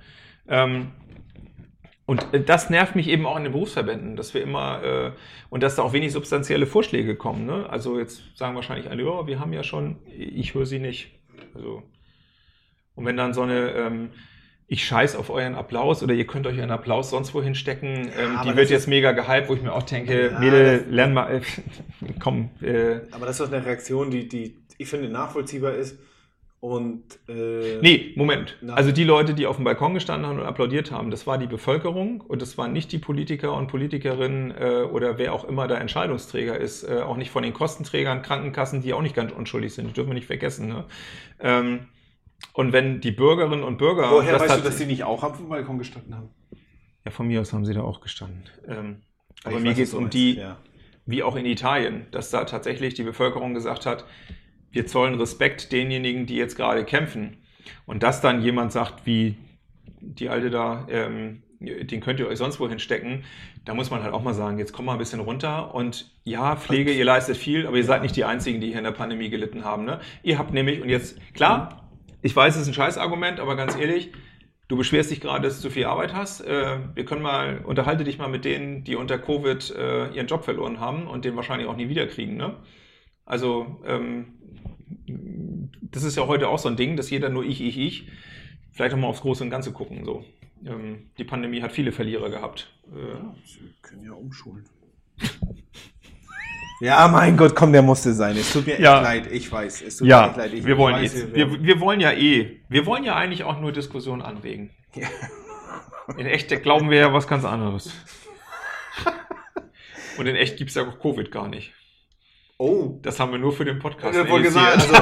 Ähm, und äh, das nervt mich eben auch in den Berufsverbänden, dass wir immer äh, und dass da auch wenig substanzielle Vorschläge kommen. Ne? Also jetzt sagen wahrscheinlich alle, ja, wir haben ja schon, ich höre sie nicht. Also und wenn dann so eine ähm, ich scheiß auf euren Applaus oder ihr könnt euch einen Applaus sonst wohin stecken, ähm, aber die wird jetzt mega gehypt, wo ich mir auch denke, Ja, Mädel, lern mal, äh, komm, äh, Aber das ist eine Reaktion, die, die ich finde nachvollziehbar ist. Und äh, Nee, Moment. Na. Also die Leute, die auf dem Balkon gestanden haben und applaudiert haben, das war die Bevölkerung und das waren nicht die Politiker und Politikerinnen äh, oder wer auch immer da Entscheidungsträger ist, äh, auch nicht von den Kostenträgern, Krankenkassen, die auch nicht ganz unschuldig sind, die dürfen wir nicht vergessen. Ne? Ähm, und wenn die Bürgerinnen und Bürger... woher das weißt hat- du, dass die nicht auch am Balkon gestanden haben? Ja, von mir aus haben sie da auch gestanden. Ähm, aber Ich mir geht es um die, Ja. wie auch in Italien, dass da tatsächlich die Bevölkerung gesagt hat, wir zollen Respekt denjenigen, die jetzt gerade kämpfen. Und dass dann jemand sagt, wie die Alte da, ähm, den könnt ihr euch sonst wohin stecken, da muss man halt auch mal sagen, jetzt komm mal ein bisschen runter und ja, Pflege, ihr leistet viel, aber ihr seid nicht die Einzigen, die hier in der Pandemie gelitten haben. Ne? Ihr habt nämlich, und jetzt, klar, ich weiß, es ist ein Scheißargument, aber ganz ehrlich, du beschwerst dich gerade, dass du zu viel Arbeit hast. Äh, wir können mal, unterhalte dich mal mit denen, die unter Covid äh, ihren Job verloren haben und den wahrscheinlich auch nie wiederkriegen. Ne? Also, ähm, das ist ja heute auch so ein Ding, dass jeder nur ich, ich, ich. Vielleicht auch mal aufs Große und Ganze gucken. So. Ähm, die Pandemie hat viele Verlierer gehabt. Äh, Ja, Sie können ja umschulen. ja, mein Gott, komm, der musste sein. Es tut mir Ja. echt leid, ich weiß. Es tut mir ja, echt leid. Ich wir wollen, weiß, eh, wir, wir wollen ja eh, wir wollen ja eigentlich auch nur Diskussionen anregen. Ja. In echt glauben wir ja was ganz anderes. Und in echt gibt es ja auch Covid gar nicht. Oh, Das haben wir nur für den Podcast. ich wollte gesagt, also,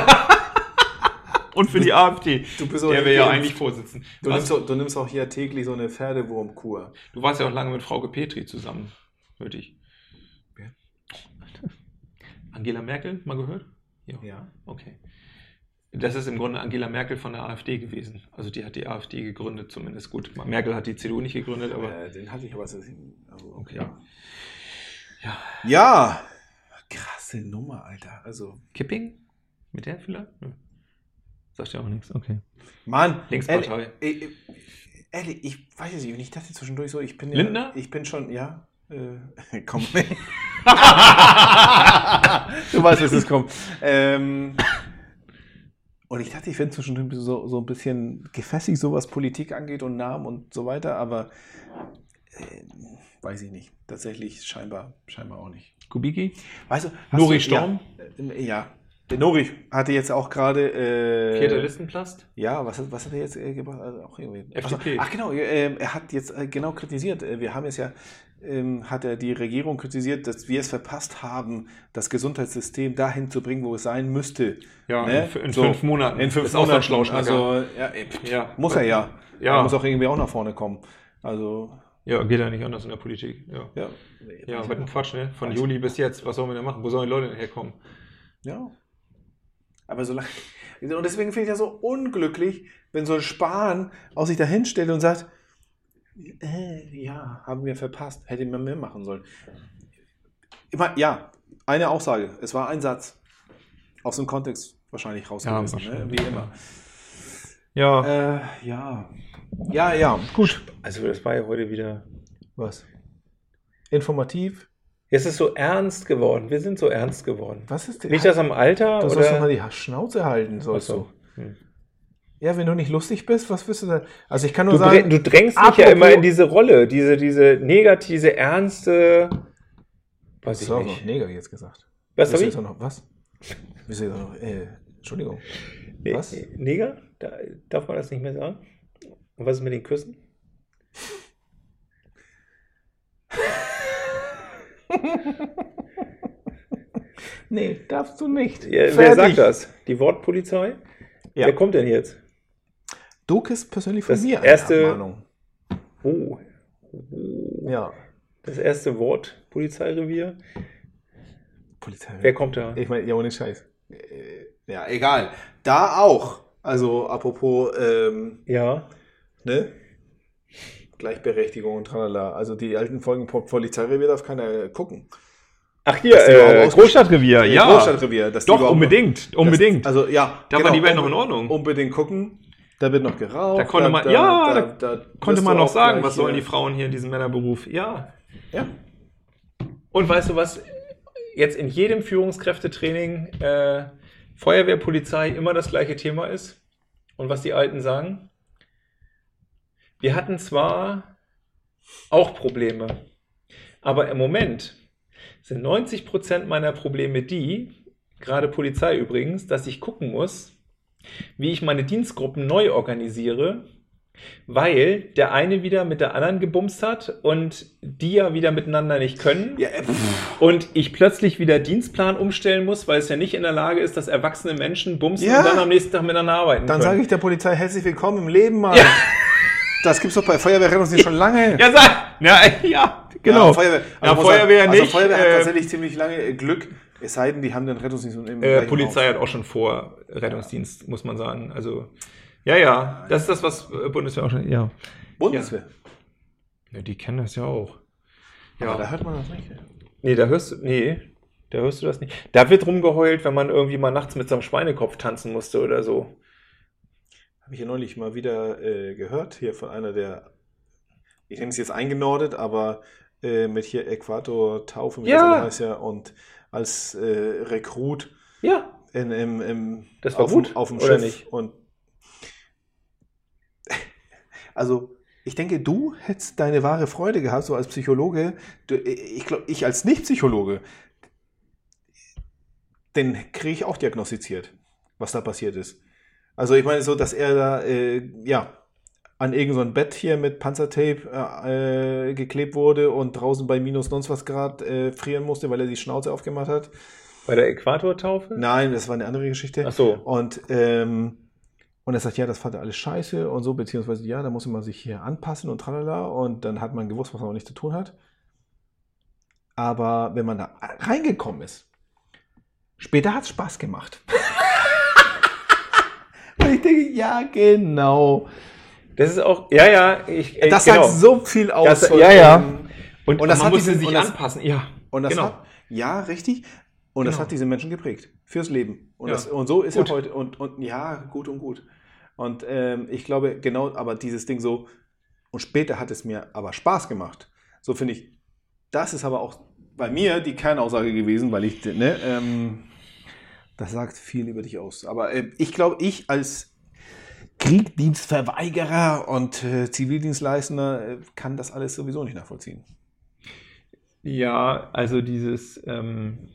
Und für die AfD, du bist auch der wir ja eigentlich vorsitzen. Du nimmst, auch, du nimmst auch hier täglich so eine Pferdewurmkur. Du warst ja auch lange mit Frau Petri zusammen, hörte ich. Wer? Angela Merkel, mal gehört? Ja. Okay. Das ist im Grunde Angela Merkel von der AfD gewesen. Also die hat die AfD gegründet, zumindest gut. Merkel hat die CDU nicht gegründet, aber äh, den hatte ich aber. Also, Okay. Ja. Ja. ja, krasse Nummer, Alter. Also, Kipping? Mit der vielleicht? Nö. Sagt ja auch nichts, okay. Mann, Linkspartei. Ehrlich, äh, ehrlich, ich weiß es nicht. Und ich dachte zwischendurch so, ich bin ja. Lindner? Ich bin schon, ja. Äh, komm. du weißt, was es kommt. Ähm, und ich dachte, ich finde zwischendurch so, so ein bisschen gefestigt, so was Politik angeht und Namen und so weiter, aber äh, weiß ich nicht. Tatsächlich scheinbar, scheinbar auch nicht. Kubicki? Weißt du, du, Storm? Ja, äh, ja. Der Nori hatte jetzt auch gerade. Äh, Vierter Listenplast? ja, was, hat- was hat er jetzt äh, gemacht? Also auch irgendwie. FDP. Ach genau, ähm, er hat jetzt äh, genau kritisiert. Äh, wir haben es ja, ähm, hat er die Regierung kritisiert, dass wir es verpasst haben, das Gesundheitssystem dahin zu bringen, wo es sein müsste. Ja, Ne? in, in So, fünf Monaten. In fünf ist auch so Monaten. Also, ja, äh, ja. muss er ja. Ja. Er muss auch irgendwie auch nach vorne kommen. Also, ja, geht ja nicht anders in der Politik. Ja, ja. ja was ein Quatsch, ne? Von. Juli bis jetzt. Was sollen wir denn machen? Wo sollen die Leute denn herkommen? Ja. Aber solange. Und deswegen finde ich das so unglücklich, wenn so ein Spahn aus sich da hinstellt und sagt, äh, ja, haben wir verpasst, hätte man mehr machen sollen. Immer, ja, eine Aussage. Es war ein Satz. Aus dem Kontext wahrscheinlich rausgerissen, Ja, ne? wie immer. Ja. Äh, ja. Ja, ja. Gut. Also, das war ja heute wieder. Was? Informativ. Es ist so ernst geworden. Wir sind so ernst geworden. Was ist denn? Liegt das am Alter? du sollst doch mal die Schnauze halten, sollst Achso. du. Hm. Ja, wenn du nicht lustig bist, was wirst du dann? Also ich kann nur Du, sagen, du drängst mich ja immer in diese Rolle, diese, diese negative, diese ernste. Weiß ich So, nicht. Neger jetzt gesagt. Was habe du ich? noch was? Du jetzt noch, äh, Entschuldigung. Ne- Was? Neger? Da, darf man das nicht mehr sagen? Und was ist mit den Küssen? Nee, darfst du nicht. Ja, wer sagt das? Die Wortpolizei? Ja. Wer kommt denn jetzt? Du kriegst persönlich von Das mir erste- Abmahnung. Oh. Ja. Das erste Wort Polizeirevier. Polizei. Wer kommt da? Ich meine, ja, ohne Scheiß. Äh, Ja, egal. Da auch. Also, apropos, ähm, Ja. ne? Gleichberechtigung und tralala. Also, die alten Folgen Po- Polizeirevier darf keiner gucken. Ach hier, äh, Großstadtrevier, ja. Großstadtrevier, Doch, unbedingt, noch- unbedingt. Das, also, ja. Da war die Welt noch in Ordnung. Unbedingt gucken. Da wird noch geraucht. Da konnte man- ja, da Konnte wirst man noch sagen, was sollen die Frauen hier in diesem Männerberuf? Ja. Ja. Und weißt du was? Jetzt in jedem Führungskräftetraining äh, Feuerwehr, Polizei immer das gleiche Thema ist. Und was die Alten sagen? Wir hatten zwar auch Probleme, aber im Moment sind 90% meiner Probleme die, gerade Polizei übrigens, dass ich gucken muss, wie ich meine Dienstgruppen neu organisiere, weil der eine wieder mit der anderen gebumst hat und die ja wieder miteinander nicht können Ja, äh, und ich plötzlich wieder Dienstplan umstellen muss, weil es ja nicht in der Lage ist, dass erwachsene Menschen bumsen Ja. und dann am nächsten Tag miteinander arbeiten dann sage ich der Polizei herzlich willkommen im Leben, Mann. Das gibt's doch bei Feuerwehrrettungsdienst schon lange. Ja, sag, ja, ja, genau. Ja, Feuerwehr, Ja, muss Feuerwehr sagen, also nicht, Feuerwehr hat äh, tatsächlich ziemlich lange äh, Glück, es sei denn, die haben den Rettungsdienst im Äh, Polizei Haus. hat auch schon vor Rettungsdienst, muss man sagen. Also, ja, ja, das ist das, was äh, Bundeswehr auch schon, ja. Bundeswehr. ja die kennen das ja auch. Aber da Ja. hört man das nicht. Nee, da hörst du, nee, da hörst du das nicht. Da wird rumgeheult, wenn man irgendwie mal nachts mit so einem Schweinekopf tanzen musste oder so. Habe ich ja neulich mal wieder äh, gehört, hier von einer der, ich nenne es jetzt eingenordet, aber äh, mit hier Äquator Taufe, wie Ja. das heißt ja, und als äh, Rekrut Ja, in, im, im, Das war auf, gut, Dem, auf dem oder Schiff. nicht? Und also, ich denke, du hättest deine wahre Freude gehabt, so als Psychologe. Du, ich glaube, ich als Nicht-Psychologe, den kriege ich auch diagnostiziert, was da passiert ist. Also, ich meine, so, dass er da, äh, ja, an irgendein Bett hier mit Panzertape äh, äh, geklebt wurde und draußen bei minus sonst was Grad äh, frieren musste, weil er die Schnauze aufgemacht hat. bei der Äquatortaufe? Nein, das war eine andere Geschichte. Ach so. Und, ähm, und er sagt, ja, das fand er alles scheiße und so, beziehungsweise ja, da muss man sich hier anpassen und tralala. Und dann hat man gewusst, was man auch nicht zu tun hat. Aber wenn man da reingekommen ist, später hat es Spaß gemacht. ich denke, ja, genau. Das ist auch, ja, ja, ich, äh, Das genau. sagt so viel aus. Das- ja, ja. und, und das man hat musste diesen- sich das- anpassen, ja. Und das genau. hat, ja, richtig. Und das Genau. hat diese Menschen geprägt. Fürs Leben. Und, Ja. das, und so ist Gut. er heute. Und, und ja, gut und gut. Und ähm, ich glaube, genau, aber dieses Ding so, und später hat es mir aber Spaß gemacht. So finde ich, das ist aber auch bei mir die Kernaussage gewesen, weil ich, ne, ähm, das sagt viel über dich aus. Aber äh, ich glaube, ich als Kriegsdienstverweigerer und äh, Zivildienstleistender äh, kann das alles sowieso nicht nachvollziehen. Ja, also dieses, ähm,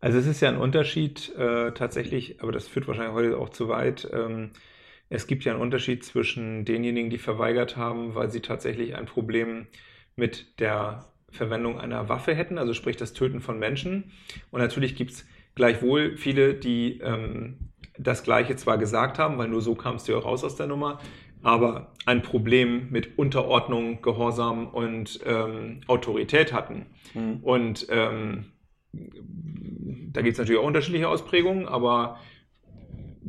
also es ist ja ein Unterschied äh, tatsächlich, aber das führt wahrscheinlich heute auch zu weit. Ähm, es gibt ja einen Unterschied zwischen denjenigen, die verweigert haben, weil sie tatsächlich ein Problem mit der Verwendung einer Waffe hätten, also sprich das Töten von Menschen. Und natürlich gibt es gleichwohl viele, die ähm, das Gleiche zwar gesagt haben, weil nur so kamst du ja raus aus der Nummer, aber ein Problem mit Unterordnung, Gehorsam und ähm, Autorität hatten. Und ähm, da gibt es natürlich auch unterschiedliche Ausprägungen, aber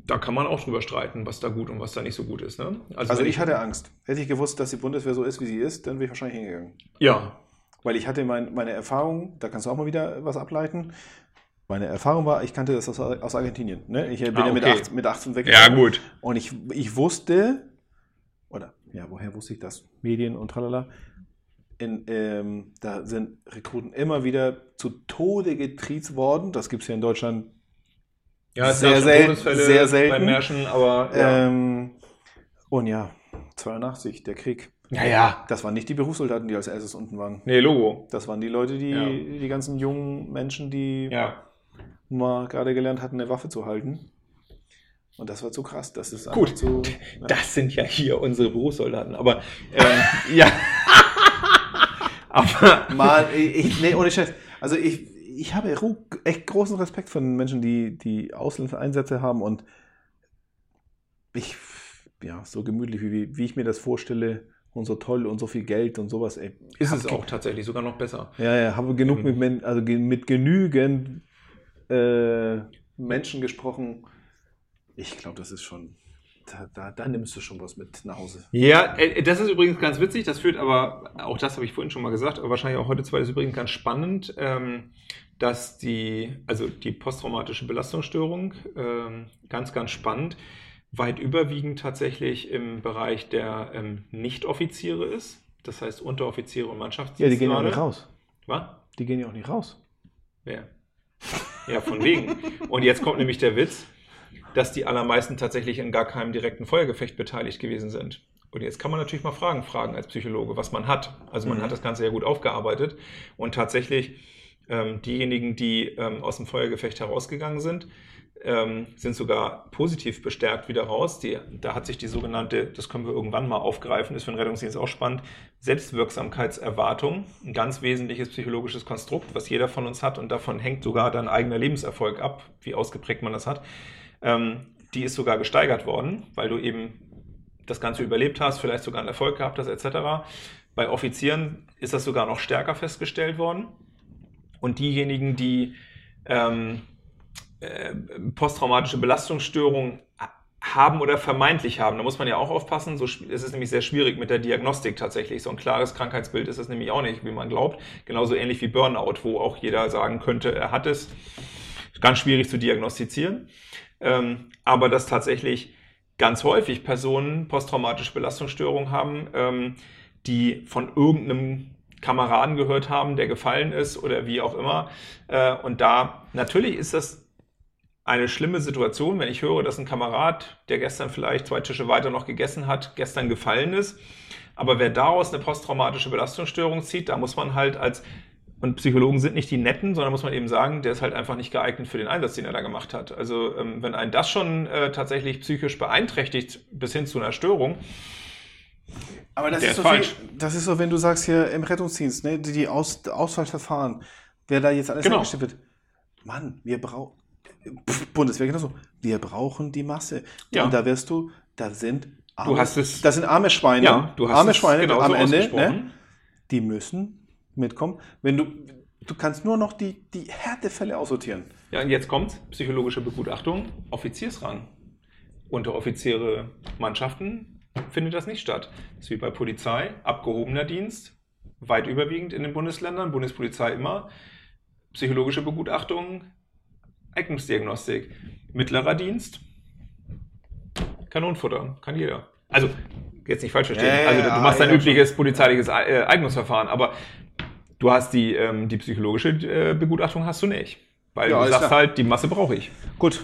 da kann man auch drüber streiten, was da gut und was da nicht so gut ist. Ne? Also wenn ich hatte Angst. Hätte ich gewusst, dass die Bundeswehr so ist, wie sie ist, dann wäre ich wahrscheinlich hingegangen. Ja, Weil ich hatte mein, meine Erfahrung, da kannst du auch mal wieder was ableiten. Meine Erfahrung war, ich kannte das aus, aus Argentinien. Ne? Ich bin Ah, ja mit, okay. 18, mit 18 weg. ja gut. Und ich, ich wusste, oder ja, woher wusste ich das? Medien und tralala. In, ähm, da sind Rekruten immer wieder zu Tode getriezt worden. Das gibt es ja in Deutschland Ja, Sehr selten, sehr selten. bei Märschen, aber ja. Ähm, und ja, 82, der Krieg. ja, ja. Das waren nicht die Berufssoldaten, die als erstes unten waren. Nee, Logo. Das waren die Leute, die, Ja. die ganzen jungen Menschen, die Ja. Mal gerade gelernt hatten, eine Waffe zu halten. Und das war zu krass. Das ist Gut. zu. Ja. Das sind ja hier unsere Berufssoldaten, aber ähm, ja. aber Mal, ich, nee, ohne Scheiß. Also ich, ich habe echt großen Respekt von den Menschen, die, die Auslandseinsätze haben und ich, ja, so gemütlich, wie, wie ich mir das vorstelle und so toll und so viel Geld und sowas, ey. ist es auch tatsächlich sogar noch besser. Ja, ja, habe genug Mhm. mit, also mit genügend äh, Menschen gesprochen. Ich glaube, das ist schon, da, da, da nimmst du schon was mit nach Hause. Ja, äh, das ist übrigens ganz witzig. Das führt aber, auch das habe ich vorhin schon mal gesagt, aber wahrscheinlich auch heute zwar ist übrigens ganz spannend, ähm, dass die, also die posttraumatische Belastungsstörung, ähm, ganz, ganz spannend, weit überwiegend tatsächlich im Bereich der ähm, Nicht-Offiziere ist. Das heißt Unteroffiziere und Ja, Mannschaftsdienste. die gehen ja auch nicht raus. Was? Die gehen ja auch nicht raus. Wer? Ja, von wegen. Und jetzt kommt nämlich der Witz, dass die allermeisten tatsächlich in gar keinem direkten Feuergefecht beteiligt gewesen sind. Und jetzt kann man natürlich mal Fragen fragen als Psychologe, was man hat. Also man Mhm. hat das Ganze ja gut aufgearbeitet. Und tatsächlich ähm, diejenigen, die ähm, aus dem Feuergefecht herausgegangen sind, ähm, sind sogar positiv bestärkt wieder raus. Die, da hat sich die sogenannte, das können wir irgendwann mal aufgreifen, ist für den Rettungsdienst auch spannend, Selbstwirksamkeitserwartung, ein ganz wesentliches psychologisches Konstrukt, was jeder von uns hat und davon hängt sogar dein eigener Lebenserfolg ab, wie ausgeprägt man das hat. Ähm, die ist sogar gesteigert worden, weil du eben das Ganze überlebt hast, vielleicht sogar einen Erfolg gehabt hast, etc. Bei Offizieren ist das sogar noch stärker festgestellt worden. Und diejenigen, die ähm, äh, posttraumatische Belastungsstörungen haben oder vermeintlich haben. Da muss man ja auch aufpassen. So, es ist nämlich sehr schwierig mit der Diagnostik tatsächlich. So ein klares Krankheitsbild ist es nämlich auch nicht, wie man glaubt. Genauso ähnlich wie Burnout, wo auch jeder sagen könnte, er hat es. Ganz schwierig zu diagnostizieren. Ähm, aber dass tatsächlich ganz häufig Personen posttraumatische Belastungsstörungen haben, ähm, die von irgendeinem Kameraden gehört haben, der gefallen ist oder wie auch immer. Äh, und da natürlich ist das eine schlimme Situation, wenn ich höre, dass ein Kamerad, der gestern vielleicht zwei Tische weiter noch gegessen hat, gestern gefallen ist. Aber wer daraus eine posttraumatische Belastungsstörung zieht, da muss man halt als, und Psychologen sind nicht die Netten, sondern muss man eben sagen, der ist halt einfach nicht geeignet für den Einsatz, den er da gemacht hat. Also ähm, wenn einen das schon äh, tatsächlich psychisch beeinträchtigt bis hin zu einer Störung, Aber das Der ist, ist so viel, falsch. das ist so, wenn du sagst hier im Rettungsdienst, ne, die, Aus, Auswahlverfahren, wer da jetzt alles Genau. wird. Mann, wir brauchen, Bundeswehr genauso, wir brauchen die Masse. Ja. Und da wirst du, da sind arme, Du hast es- das sind arme Schweine, ja, du hast arme Schweine genauso am Ende, ne, die müssen mitkommen. Wenn du, du kannst nur noch die, die Härtefälle aussortieren. Ja, und jetzt kommt psychologische Begutachtung, Offiziersrang. Unteroffiziere Mannschaften findet das nicht statt. Das ist wie bei Polizei, abgehobener Dienst, weit überwiegend in den Bundesländern, Bundespolizei immer. Psychologische Begutachtung, Eignungsdiagnostik. Mittlerer Dienst, Kanonenfutter, kann jeder. Also, jetzt nicht falsch verstehen. Ja, ja, also, du machst dein ja, übliches polizeiliches äh, Eignungsverfahren, aber du hast die, ähm, die psychologische äh, Begutachtung hast du nicht. Weil du sagst halt, die Masse brauche ich. Gut,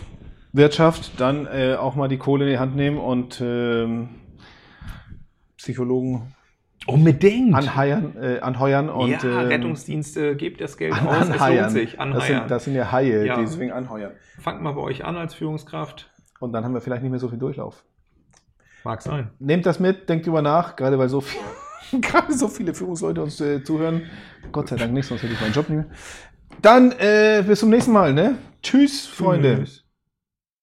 Wirtschaft, dann äh, auch mal die Kohle in die Hand nehmen und ähm, Psychologen Unbedingt. anheuern, äh, anheuern und ja, ähm, Rettungsdienste, gebt das Geld an, aus, es lohnt anheuern. sich. Das Anheuern. sind, das sind ja Haie, Ja. die deswegen anheuern. Fangt mal bei euch an als Führungskraft. Und dann haben wir vielleicht nicht mehr so viel Durchlauf. Mag sein. Nehmt das mit, denkt drüber nach, gerade weil so, viel, gerade so viele Führungsleute uns äh, zuhören. Gott sei Dank nicht, sonst hätte ich meinen Job nicht mehr. Dann äh, bis zum nächsten Mal, ne? Tschüss, Freunde. Tschüss.